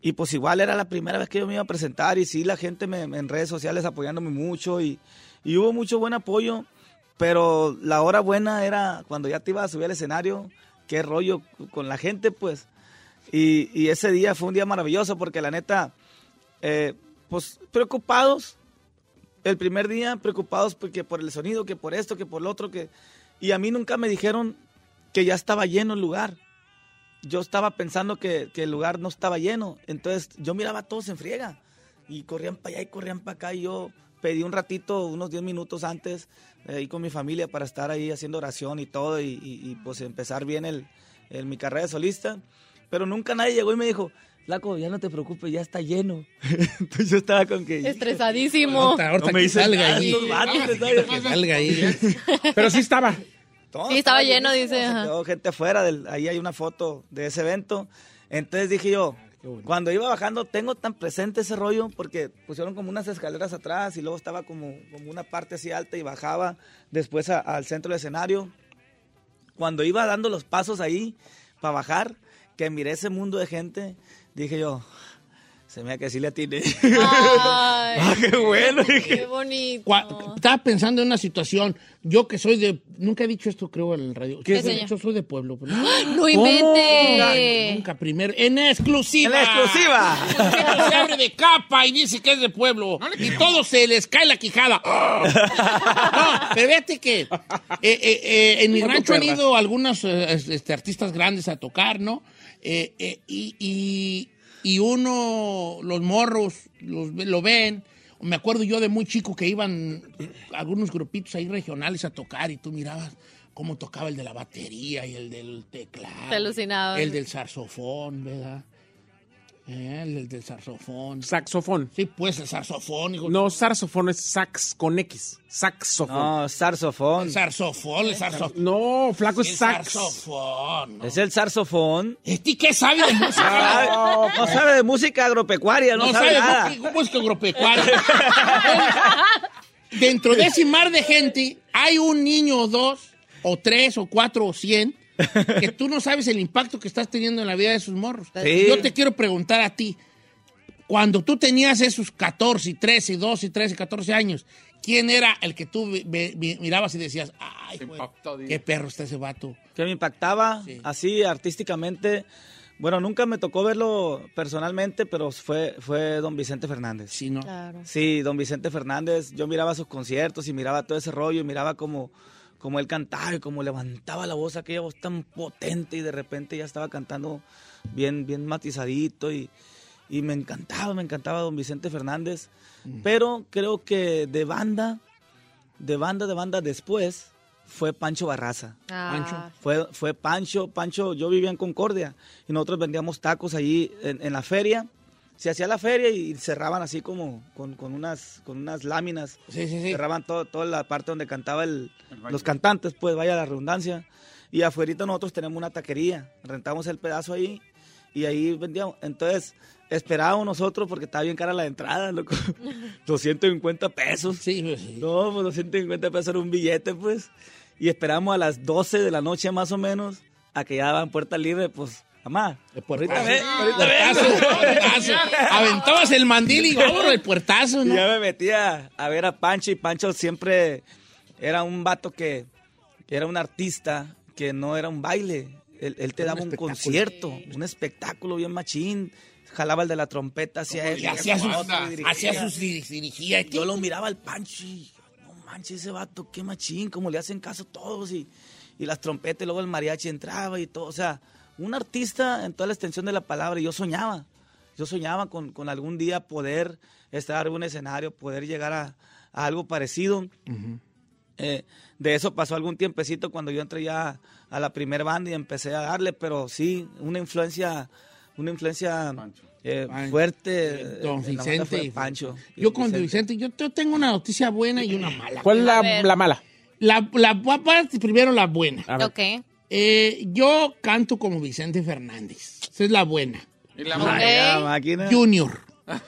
y pues igual era la primera vez que yo me iba a presentar, y sí, la gente me, en redes sociales apoyándome mucho, y, y hubo mucho buen apoyo, pero la hora buena era cuando ya te ibas a subir al escenario, qué rollo con la gente, pues. Y, y ese día fue un día maravilloso porque la neta, eh, pues preocupados, el primer día preocupados porque por el sonido, que por esto, que por lo otro, que... Y a mí nunca me dijeron que ya estaba lleno el lugar. Yo estaba pensando que, que el lugar no estaba lleno. Entonces yo miraba a todos en friega. Y corrían para allá y corrían para acá. Y yo pedí un ratito, unos 10 minutos antes, eh, ahí con mi familia para estar ahí haciendo oración y todo. Y, y- y, pues empezar bien el, el- mi carrera de solista. Pero nunca nadie llegó y me dijo, Flaco, ya no te preocupes, ya está lleno. Entonces yo estaba con que... Estresadísimo. Ahorita, ahorita No me que salga ahí. vatos, Ah, salga ahí. Pero sí estaba. Todo Sí, estaba lleno, llenísimo, dice, se ajá. quedó gente afuera, del, ahí hay una foto de ese evento. Entonces dije yo, cuando iba bajando, tengo tan presente ese rollo porque pusieron como unas escaleras atrás y luego estaba como, como una parte así alta y bajaba después a- al centro del escenario. Cuando iba dando los pasos ahí para bajar, que miré ese mundo de gente, dije yo, se me da que sí le atiné. Ay, Ah, qué bueno. qué bonito. Estaba pensando en una situación, yo que soy de, nunca he dicho esto creo en el radio, ¿Qué, soy- yo soy de pueblo. pero- ¡No ¿Cómo? invente! Nunca, primero, en exclusiva. En exclusiva. Se abre de capa y dice que es de pueblo. Y todo se les cae la quijada. No, pero fíjate que eh, eh, eh, en mi rancho han ido algunos eh, este, artistas grandes a tocar, ¿no? Eh, eh, y, y- y uno, los morros, los, lo ven. Me acuerdo yo de muy chico que iban algunos grupitos ahí regionales a tocar y tú mirabas cómo tocaba el de la batería y el del teclado. Te alucinaba. El del saxofón, ¿verdad? Eh, el del, del saxofón. Saxofón. Sí, pues el saxofón, hijo. No, saxofón es sax con X. Saxofón. No, saxofón. El saxofón, el saxofón. No, flaco El es sax. saxofón. Es el saxofón. ¿Este qué sabe de música? No, no sabe de música agropecuaria, no, No sabe, sabe nada. música- música agropecuaria. Dentro de ese mar de gente hay un niño o dos, o tres, o cuatro, o cien, que tú no sabes el impacto que estás teniendo en la vida de esos morros. Sí. Yo te quiero preguntar a ti, cuando tú tenías esos 14, 13, 12, 13, 14 años, ¿quién era el que tú mirabas y decías, ay, güey, qué perro está ese vato? que me impactaba así artísticamente. Bueno, nunca me tocó verlo personalmente, pero fue, fue don Vicente Fernández. Sí, ¿no? Sí, don Vicente Fernández. Yo miraba sus conciertos y miraba todo ese rollo y miraba como, como él cantaba y como levantaba la voz, aquella voz tan potente y de repente ya estaba cantando bien, bien matizadito y, y me encantaba, me encantaba don Vicente Fernández. Pero creo que de banda, de banda, de banda después fue Pancho Barraza. Ah. Fue, fue Pancho, Pancho, yo vivía en Concordia y nosotros vendíamos tacos allí en, en la feria. Se hacía la feria y cerraban así como con, con unas, con unas láminas. Cerraban todo, toda la parte donde cantaba el, los cantantes, pues vaya la redundancia. Y afuera nosotros tenemos una taquería. Rentamos el pedazo ahí y ahí vendíamos. Entonces esperábamos nosotros porque estaba bien cara la entrada, loco. 250 pesos. Sí, No, pues 250 pesos era un billete, pues. Y esperamos a las 12 de la noche más o menos a que ya daban puerta libre, pues. Mamá, ahorita ve, ahorita Puertazo. Aventabas el mandil y vámonos, el puertazo, ¿no? ya me metía a ver a Pancho y Pancho siempre era un vato que, que era un artista, que no era un baile. Él, él te Era daba un concierto, un espectáculo bien machín. Jalaba el de la trompeta, hacía Y eso, hacía sus, hacía sus diri- dirigía. Yo lo miraba al Pancho y no manches ese vato, qué machín, como le hacen caso todos y, y las trompetas y luego el mariachi entraba y todo, o sea, un artista en toda la extensión de la palabra y yo soñaba, yo soñaba con, con algún día poder estar en un escenario, poder llegar a, a algo parecido. Eh, de eso pasó algún tiempecito cuando yo entré ya a la primer banda y empecé a darle, pero sí, una influencia, una influencia eh, fuerte. Don la banda Vicente. Pancho. Yo con Vicente, yo, yo tengo una noticia buena y una mala. ¿Cuál es la, mala? La, la, primero la buena. Ok. Eh, yo canto como Vicente Fernández. Esa es la buena. Y la. La máquina. Junior. ¿Verdad?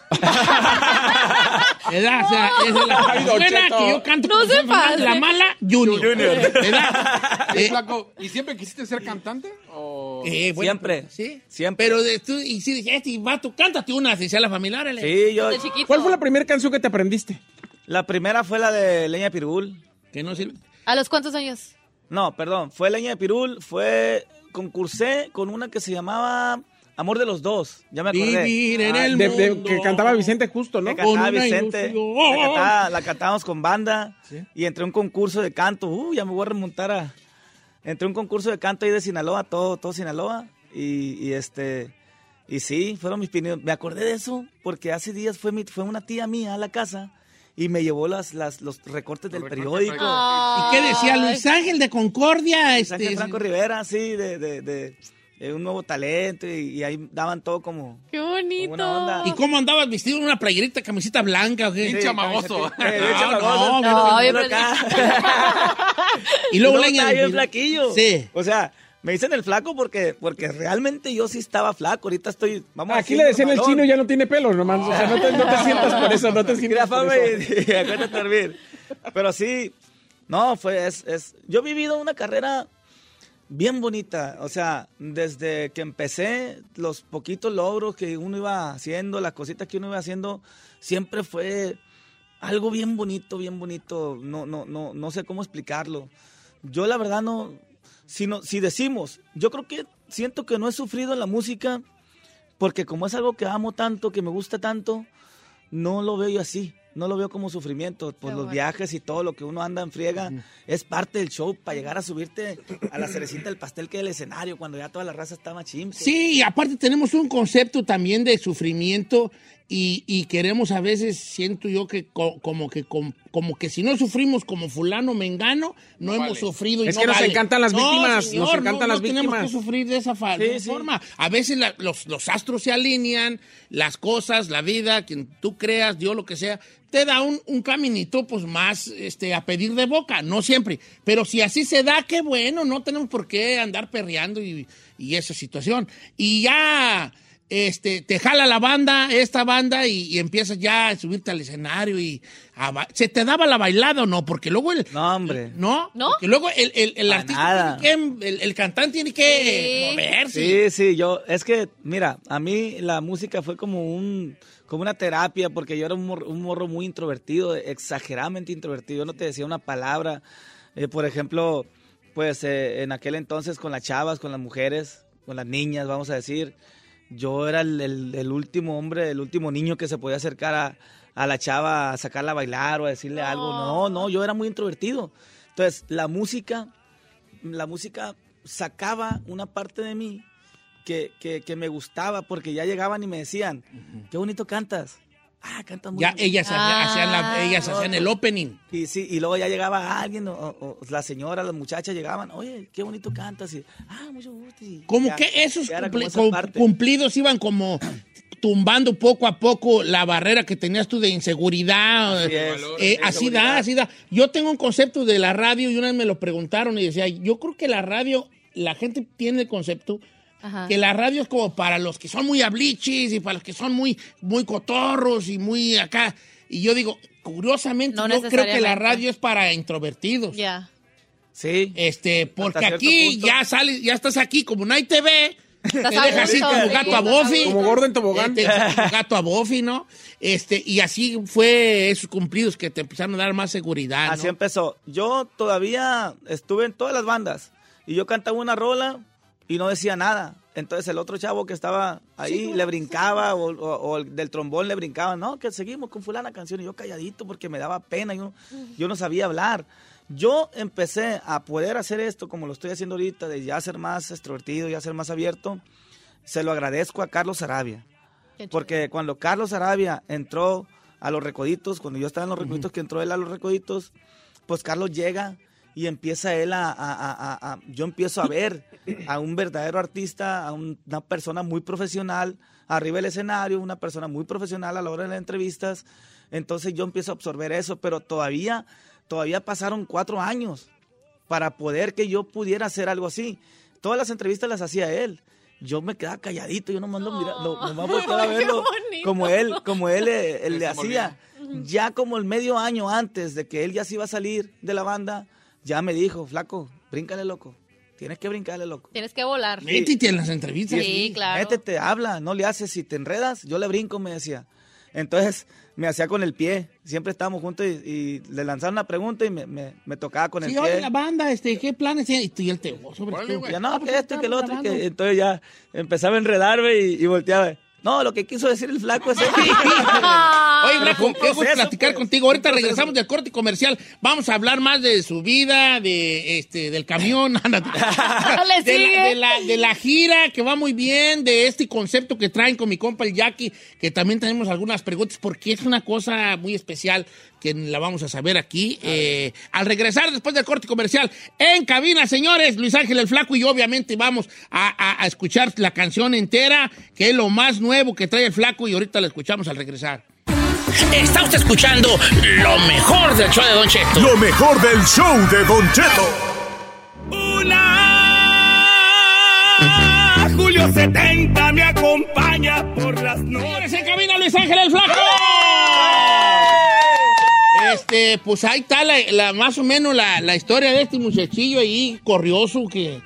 O sea, esa es la Ay, buena Cheto. que yo canto No como se Vicente Fernández. pase. La mala, Junior. ¿Verdad? Oye, Eh, flaco, ¿Y siempre quisiste ser cantante? ¿O... eh, bueno, Siempre. Sí. Siempre. Pero de, tú, y si dije, este vato, cántate una, decía la familia. órale. Sí, yo. ¿Cuál fue la primera canción que te aprendiste? La primera fue la de Leña Pirul. Que no sirve. ¿A los cuántos años? No, perdón, fue Leña de Pirul, fue. Concursé con una que se llamaba Amor de los Dos. Ya me acordé. Vivir en Ah, el De- de- mundo. que cantaba Vicente justo, ¿no? que cantaba Vicente. La, cantaba- la cantábamos con banda. Y entré a un concurso de canto. Uh, ya me voy a remontar a. Entré a un concurso de canto ahí de Sinaloa, todo, todo Sinaloa. Y, y este. Y sí, fueron mis pininos. Me acordé de eso porque hace días fue, mi, fue una tía mía a la casa y me llevó las, las, los recortes del periódico. ¿Y qué decía Luis Ángel de Concordia? Luis Este, Ángel Franco Rivera, sí, de, de, de, de un nuevo talento y, y ahí daban todo como... ¡Qué como bonito! onda. ¿Y cómo andabas vestido en una playerita, camiseta blanca chamagoso. Eh, No, no, No. Y luego flaquillo. Sí. O sea, me dicen el flaco porque, porque realmente yo sí estaba flaco. Ahorita estoy... Vamos Aquí le decían el chino ya no tiene pelo, nomás. O sea, no te, no te sientas por eso, no te Mira, sientas por fama eso. y, dormir. Pero sí, no, fue, es, es, yo he vivido una carrera bien bonita, o sea, desde que empecé, los poquitos logros que uno iba haciendo, las cositas que uno iba haciendo, siempre fue algo bien bonito, bien bonito, no, no, no, no sé cómo explicarlo. Yo la verdad no, si, no, si decimos, yo creo que siento que no he sufrido en la música, porque como es algo que amo tanto, que me gusta tanto, no lo veo yo así. No lo veo como sufrimiento. Pues Qué los bueno. viajes y todo lo que uno anda en friega es parte del show para llegar a subirte a la cerecita del pastel que es el escenario cuando ya toda la raza está machín. Sí, y aparte tenemos un concepto también de sufrimiento y, y queremos a veces, siento yo que co- como que com- como que si no sufrimos como fulano mengano, no, hemos vale. sufrido y Es no que nos vale. encantan las No, víctimas, señor, nos encantan no, las no tenemos que víctimas. sufrir de esa, Sí, sí. forma. A veces la- los, los astros se alinean, las cosas, la vida, quien tú creas, Dios, lo que sea, te da un, un caminito pues más este, a pedir de boca, no siempre. Pero si así se da, qué bueno, no tenemos por qué andar perreando y, y esa situación. Y ya este, te jala la banda, esta banda, y, y empiezas ya a subirte al escenario y a ¿Se te daba la bailada o no? Porque luego el... No, hombre. ¿No? ¿No? Porque luego el, el, el artista nada. tiene que, el, el cantante tiene que Sí. moverse. Sí, sí, yo, es que, mira, a mí la música fue como un, como una terapia, porque yo era un morro, un morro muy introvertido, exageradamente introvertido. Yo no te decía una palabra. Eh, por ejemplo, pues eh, en aquel entonces con las chavas, con las mujeres, con las niñas, vamos a decir, yo era el, el- el último hombre, el último niño que se podía acercar a, a la chava a sacarla a bailar o a decirle algo. No, no, yo era muy introvertido. Entonces, la música, la música sacaba una parte de mí que, que, que me gustaba porque ya llegaban y me decían, qué bonito cantas. Ah, cantas muy Ya bien. ellas hacían- hacían la- ellas hacían el opening. Y sí, y luego ya llegaba alguien, o, o- o la señora, las muchachas llegaban, oye, qué bonito cantas. Y, ah, mucho gusto. y Como ya- que esos cumplidos iban como tumbando poco a poco la barrera que tenías tú de inseguridad. Así eh, es. eh, así da, así da. Yo tengo un concepto de la radio y una vez me lo preguntaron y decía, yo creo que la radio, la gente tiene el concepto Ajá. que la radio es como para los que son muy ablichis y para los que son muy, muy cotorros y muy acá. Y yo digo, curiosamente, No yo creo que la radio es para introvertidos. Ya. Sí. Este, porque aquí punto. ya sales, ya estás aquí como Night TV. Te Estás a dejas ir gusto, como gato a Buffy. Como gordo en tobogán. Este, como gato a Buffy, ¿no? Este, y así fue esos cumplidos que te empezaron a dar más seguridad, ¿no? Así empezó. Yo todavía estuve en todas las bandas y yo cantaba una rola y no decía nada. Entonces el otro chavo que estaba ahí le brincaba o, o- o el del trombón le brincaba, no, que seguimos con fulana canción y yo calladito porque me daba pena, yo, yo no sabía hablar. Yo empecé a poder hacer esto como lo estoy haciendo ahorita, de ya ser más extrovertido, ya ser más abierto. Se lo agradezco a Carlos Arabia. Porque cuando Carlos Arabia entró a los recoditos, cuando yo estaba en los recoditos, que entró él a los recoditos, pues Carlos llega y empieza él a, a- a- a- a- yo empiezo a ver a un verdadero artista, a un- una persona muy profesional arriba del escenario, una persona muy profesional a la hora de las entrevistas. Entonces yo empiezo a absorber eso, pero todavía, todavía pasaron cuatro años para poder que yo pudiera hacer algo así. Todas las entrevistas las hacía él. Yo me quedaba calladito, yo nomás lo miraba, lo- nomás volteaba a verlo como él, como él, eh, él le hacía. Ya como el medio año antes de que él ya se iba a salir de la banda, ya me dijo, flaco, bríncale loco, tienes que brincarle loco. Tienes que volar. Métete en las entrevistas. Sí, claro. Métete, habla, no le haces, si te enredas, yo le brinco, me decía. Entonces me hacía con el pie, siempre estábamos juntos y, y le lanzaron una pregunta y me, me- me tocaba con el Sí, pie. oye, la banda, este, ¿qué planes tiene? Y tú y él te oh, sobre. Ya no, pues, que esto y que el otro. y que- entonces ya empezaba a enredarme y, y volteaba. No, lo que quiso decir el flaco es eso. Oye, Flaco, qué gusto platicar pues. contigo. Ahorita regresamos del corte comercial. Vamos a hablar más de su vida, de este, del camión, de, Le la, sigue. de, la, de la gira que va muy bien, de este concepto que traen con mi compa el Jackie, que también tenemos algunas preguntas, porque es una cosa muy especial que la vamos a saber aquí. Eh, al regresar después del corte comercial, en cabina, señores, Luis Ángel el Flaco y obviamente vamos a, a- a escuchar la canción entera, que es lo más nuevo que trae el Flaco y ahorita la escuchamos al regresar. Está usted escuchando lo mejor del show de Don Cheto. Lo mejor del show de Don Cheto. Julio 70 me acompaña por las noches. Señores, en cabina Luis Ángel el Flaco. Este, pues ahí está la, la- más o menos la, la historia de este muchachillo ahí corrioso que,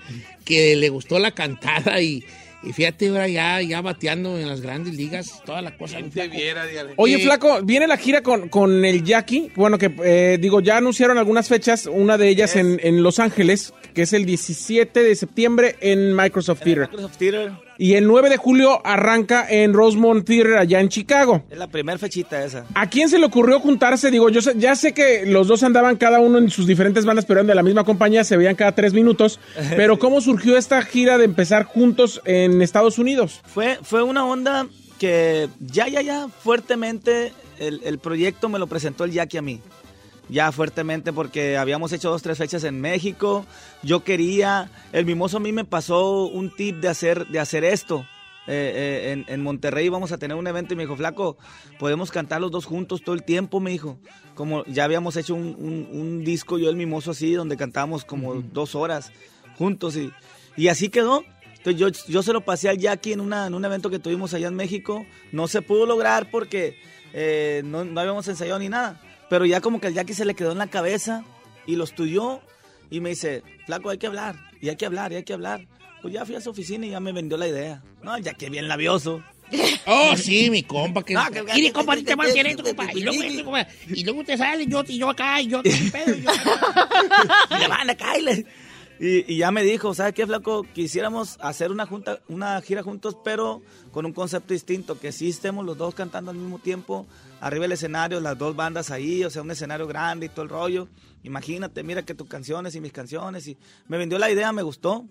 que le gustó la cantada y, y fíjate ahora ya, ya bateando en las grandes ligas, toda la cosa. ¿Quién te viera, dígale. Oye, Flaco, viene la gira con, con el Jackie. Bueno, que eh, digo, ya anunciaron algunas fechas. Una de ellas en, en Los Ángeles, que es el 17 de septiembre en Microsoft Theater. Microsoft Theater Y el 9 de julio arranca en Rosemont Theater allá en Chicago. es la primera fechita esa. ¿A quién se le ocurrió juntarse? Digo, yo sé- ya sé que los dos andaban cada uno en sus diferentes bandas, pero eran de la misma compañía, se veían cada tres minutos. Pero ¿cómo surgió esta gira de empezar juntos en Estados Unidos? Fue, fue una onda que ya, ya, ya fuertemente el, el proyecto me lo presentó el Jackie a mí. Ya fuertemente porque habíamos hecho dos, tres fechas en México. Yo quería, el mimoso a mí me pasó un tip de hacer, de hacer esto. Eh, eh, en, en Monterrey vamos a tener un evento y me dijo, flaco, podemos cantar los dos juntos todo el tiempo, me dijo. Como ya habíamos hecho un, un- un disco, yo el mimoso así, donde cantábamos como dos horas juntos y, y así quedó. Entonces yo, yo se lo pasé al Jackie en, una, en un evento que tuvimos allá en México. No se pudo lograr porque eh, no, no habíamos ensayado ni nada. Pero ya como que al Jackie se le quedó en la cabeza y lo estudió y me dice, flaco, hay que hablar, y hay que hablar, y hay que hablar. Pues ya fui a su oficina y ya me vendió la idea. No, el Jackie es bien labioso. Oh, sí, mi compa. Que... No, que- Mire, compa, ahorita voy a hacer esto, compa. Y luego, esto, compa. Y luego usted sale, yo, y yo acá, y yo, ¿qué pedo? Y yo Y le van a caerle. Y, y ya me dijo, ¿sabes qué, flaco? Quisiéramos hacer una junta, una gira juntos, pero con un concepto distinto, que sí estemos los dos cantando al mismo tiempo, arriba del escenario, las dos bandas ahí, o sea, un escenario grande y todo el rollo. Imagínate, mira que tus canciones y mis canciones. Y me vendió la idea, me gustó.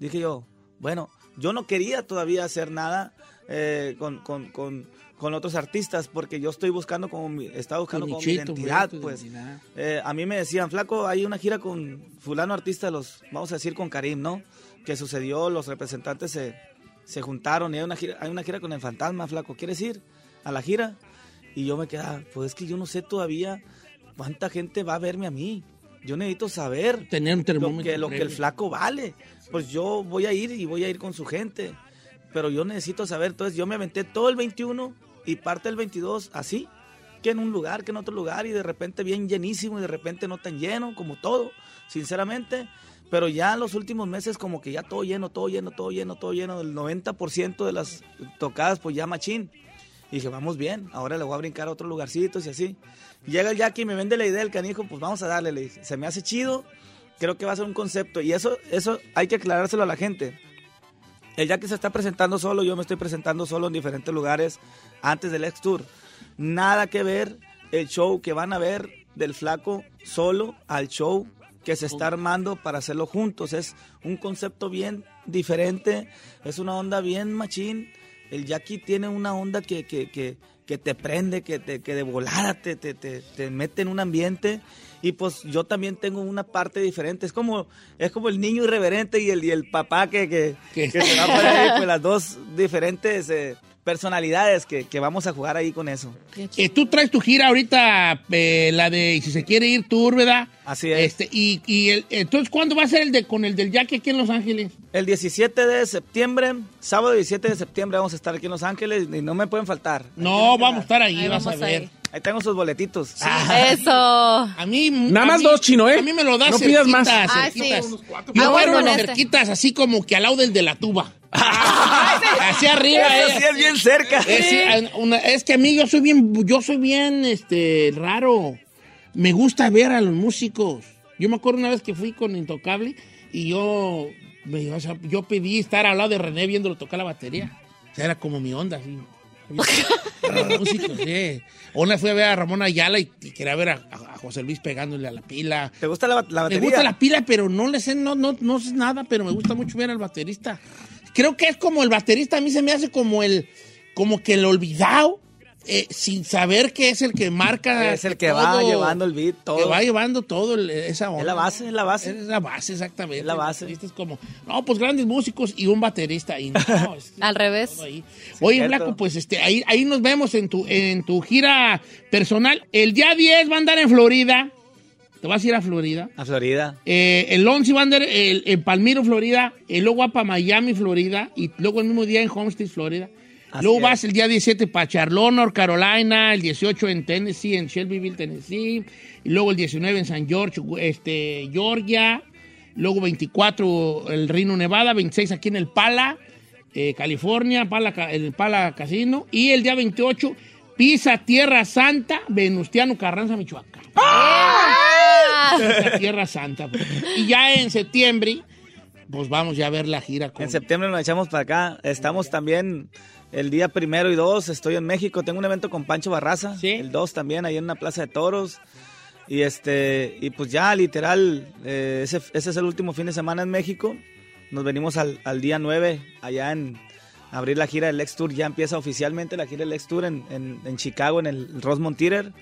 Dije yo, bueno, yo no quería todavía hacer nada eh, con, con- con- con otros artistas, porque yo estoy buscando como mi, estaba buscando como mi identidad, pues. identidad. Eh, a mí me decían, flaco, hay una gira con fulano artista, los, vamos a decir con Karim, ¿no? Que sucedió, los representantes se, se juntaron y hay una, gira, hay una gira con el fantasma, flaco, ¿quieres ir a la gira? Y yo me quedaba, pues es que yo no sé todavía cuánta gente va a verme a mí. Yo necesito saber Tener un lo termómetro que, lo que el flaco vale. Pues yo voy a ir y voy a ir con su gente. Pero yo necesito saber, entonces yo me aventé todo el 21 y parte del 22 así, que en un lugar, que en otro lugar, y de repente bien llenísimo y de repente no tan lleno, como todo, sinceramente. Pero ya en los últimos meses como que ya todo lleno, todo lleno, todo lleno, todo lleno, el 90% de las tocadas pues ya machín. Y dije, vamos bien, ahora le voy a brincar a otros lugarcitos y así. Llega el Jackie y me vende la idea del canijo, pues vamos a darle. Se me hace chido, creo que va a ser un concepto. Y eso, eso hay que aclarárselo a la gente. El Jackie se está presentando solo, yo me estoy presentando solo en diferentes lugares antes del ex tour. Nada que ver el show que van a ver del flaco solo al show que se está armando para hacerlo juntos. Es un concepto bien diferente, es una onda bien machín. El Jackie tiene una onda que, que, que, que te prende, que, te, que de volada te, te, te, te mete en un ambiente. Y pues yo también tengo una parte diferente. Es como, es como el niño irreverente y el, y el papá que, que, que se va por ahí, pues las dos diferentes eh, personalidades que, que vamos a jugar ahí con eso. Eh, tú traes tu gira ahorita, eh, la de si se quiere ir tour, ¿verdad? Así es. Este, y, y el, entonces, ¿cuándo va a ser el de con el del Jackie aquí en Los Ángeles? El 17 de septiembre, sábado 17 de septiembre vamos a estar aquí en Los Ángeles y no me pueden faltar. No, vamos a estar ahí, Ahí vas a vamos a ver. Ahí tengo sus boletitos. Eso. A mí. Nada a más mí- dos, chino, ¿eh? A mí me lo das No pidas más. cerquitas, Ah, sí. Yo Ah, quiero bueno, este. cerquitas así como que al lado del de la tuba. Hacia arriba, Eso eh. sí es bien cerca. Es, sí, una- es que a mí yo soy bien, yo soy bien, este, raro. Me gusta ver a los músicos. Yo me acuerdo una vez que fui con Intocable y yo, me- o sea, yo pedí estar al lado de René viéndolo tocar la batería. O sea, era como mi onda, así. Los músicos, sí. Una fui a ver a Ramón Ayala y, y quería ver a, José Luis pegándole a la pila. ¿Te gusta la, la Me batería? gusta la pila, pero no le sé, no, no, no sé nada, pero me gusta mucho ver al baterista. Creo que es como el baterista, a mí se me hace como el, como que el olvidado, eh, sin saber que es el que marca. Es el que va llevando el beat, todo. Que va llevando todo el- esa onda. Es la base, es la base. Es la base, exactamente. Es la base. Es como, no, pues grandes músicos y un baterista. Y no, es- Al revés. Oye, Cierto. Blanco, pues este, ahí, ahí nos vemos en tu, en tu gira personal. El día 10 va a andar en Florida. Te vas a ir a Florida. A Florida. Eh, el 11 va a andar el- en Palmiro, Florida. Y luego va para Miami, Florida. Y luego el mismo día en Homestead, Florida. Así luego es. vas el día 17 para Charlotte, North Carolina. El 18 en Tennessee, en Shelbyville, Tennessee. Y luego el 19 en San George, este, Georgia. Luego 24 el Reno, Nevada. 26 aquí en el Pala, eh, California, Pala, el Pala Casino. Y el día 28 Pisa Tierra Santa, Venustiano Carranza, Michoacán. Pisa Tierra Santa. pues. Y ya en septiembre, pues vamos ya a ver la gira con... En septiembre nos echamos para acá. Estamos también el día primero y dos. Estoy en México. Tengo un evento con Pancho Barraza. Sí. El 2 también, ahí en una plaza de toros. Y este y pues ya literal, eh, ese, ese es el último fin de semana en México. Nos venimos al, al día 9 allá en abrir la gira del Lex Tour. Ya empieza oficialmente la gira del Lex Tour en, en- en Chicago, en el Rosemont Theater.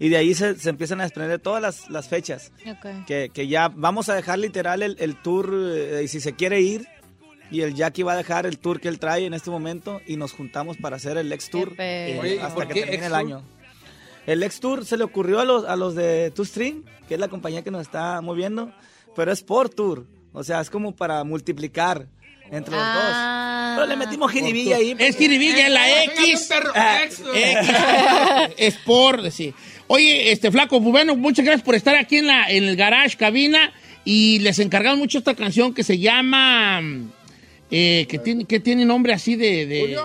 Y de ahí se, se empiezan a desprender todas las, las fechas. Ok. Que, que ya vamos a dejar literal el, el tour, eh, y si se quiere ir, y el Jackie va a dejar el tour que él trae en este momento y nos juntamos para hacer el Lex Tour eh, Oye, ¿y hasta que termine el año. El Lex Tour se le ocurrió a los, a los de Two Stream, que es la compañía que nos está moviendo, pero es por tour, o sea, es como para multiplicar entre los Ah. dos. Pero le metimos jiribilla ahí. Es jiribilla, la X. Ah, X. Es por decir. Oye, este flaco, pues bueno, muchas gracias por estar aquí en la en el garage cabina y les encargamos mucho esta canción que se llama eh, que tiene que tiene nombre así de, de-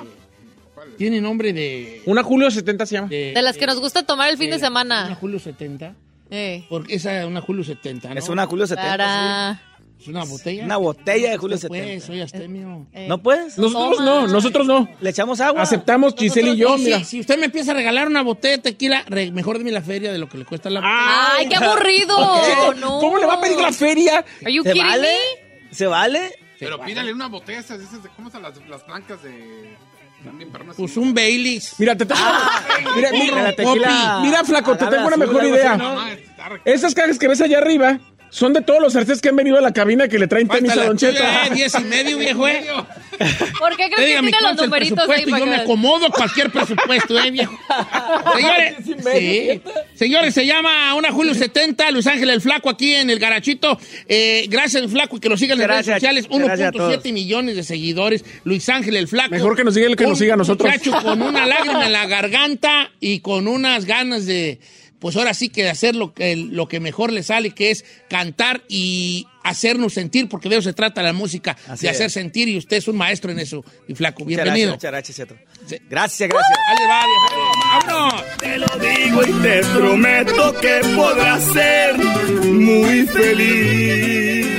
Tiene nombre de... Una Julio 70 se llama. De las que nos gusta tomar el fin de Una semana. Julio 70. Eh. Porque esa es una Julio 70, ¿no? Es una Julio 70. Para... Es una botella. Una botella de Julio Usted 70. Pues, soy astemio. ¿No puedes? Nosotros no, nosotros no. ¿Le echamos agua? Aceptamos Giselle y yo, si, mira. si usted me empieza a regalar una botella de tequila, re- mejor deme la feria de lo que le cuesta la ¡Ay, qué aburrido! No. ¿Cómo le va a pedir la feria? Are you ¿Se kidding vale? me? ¿Se vale? Pero pídale una botella esas, esas de, ¿cómo son las, las blancas de... No Pues un Baileys. Mira, te tengo. mira, mira, tequila mira, flaco, te tengo una mejor idea. Esas cajas que ves allá arriba son de todos los artistas que han venido a la cabina que le traen tenis a Don Cheto. eh, diez y medio, viejo, eh. ¿Por qué crees que tiene los el numeritos ahí yo me acomodo a cualquier presupuesto, eh, viejo. Señores, sí. Señores, se llama una Julio 70, Luis Ángel el Flaco aquí en el Garachito. Eh, gracias al Flaco y que lo sigan en las redes sociales. gracias a todos. 1.7 millones de seguidores. Luis Ángel el Flaco. Mejor que nos siga el que nos siga a nosotros. Muchacho con una lágrima en la garganta y con unas ganas de, pues ahora sí que de hacer lo que, lo que mejor le sale, que es cantar y hacernos sentir, porque de eso se trata la música, Así de es. hacer sentir y usted es un maestro en eso. Y Flaco, Muchas bienvenido. Gracias, muchas gracias. Gracias, gracias. Ahí va. ¡Vámonos! Te lo digo y te prometo que podrás ser muy feliz.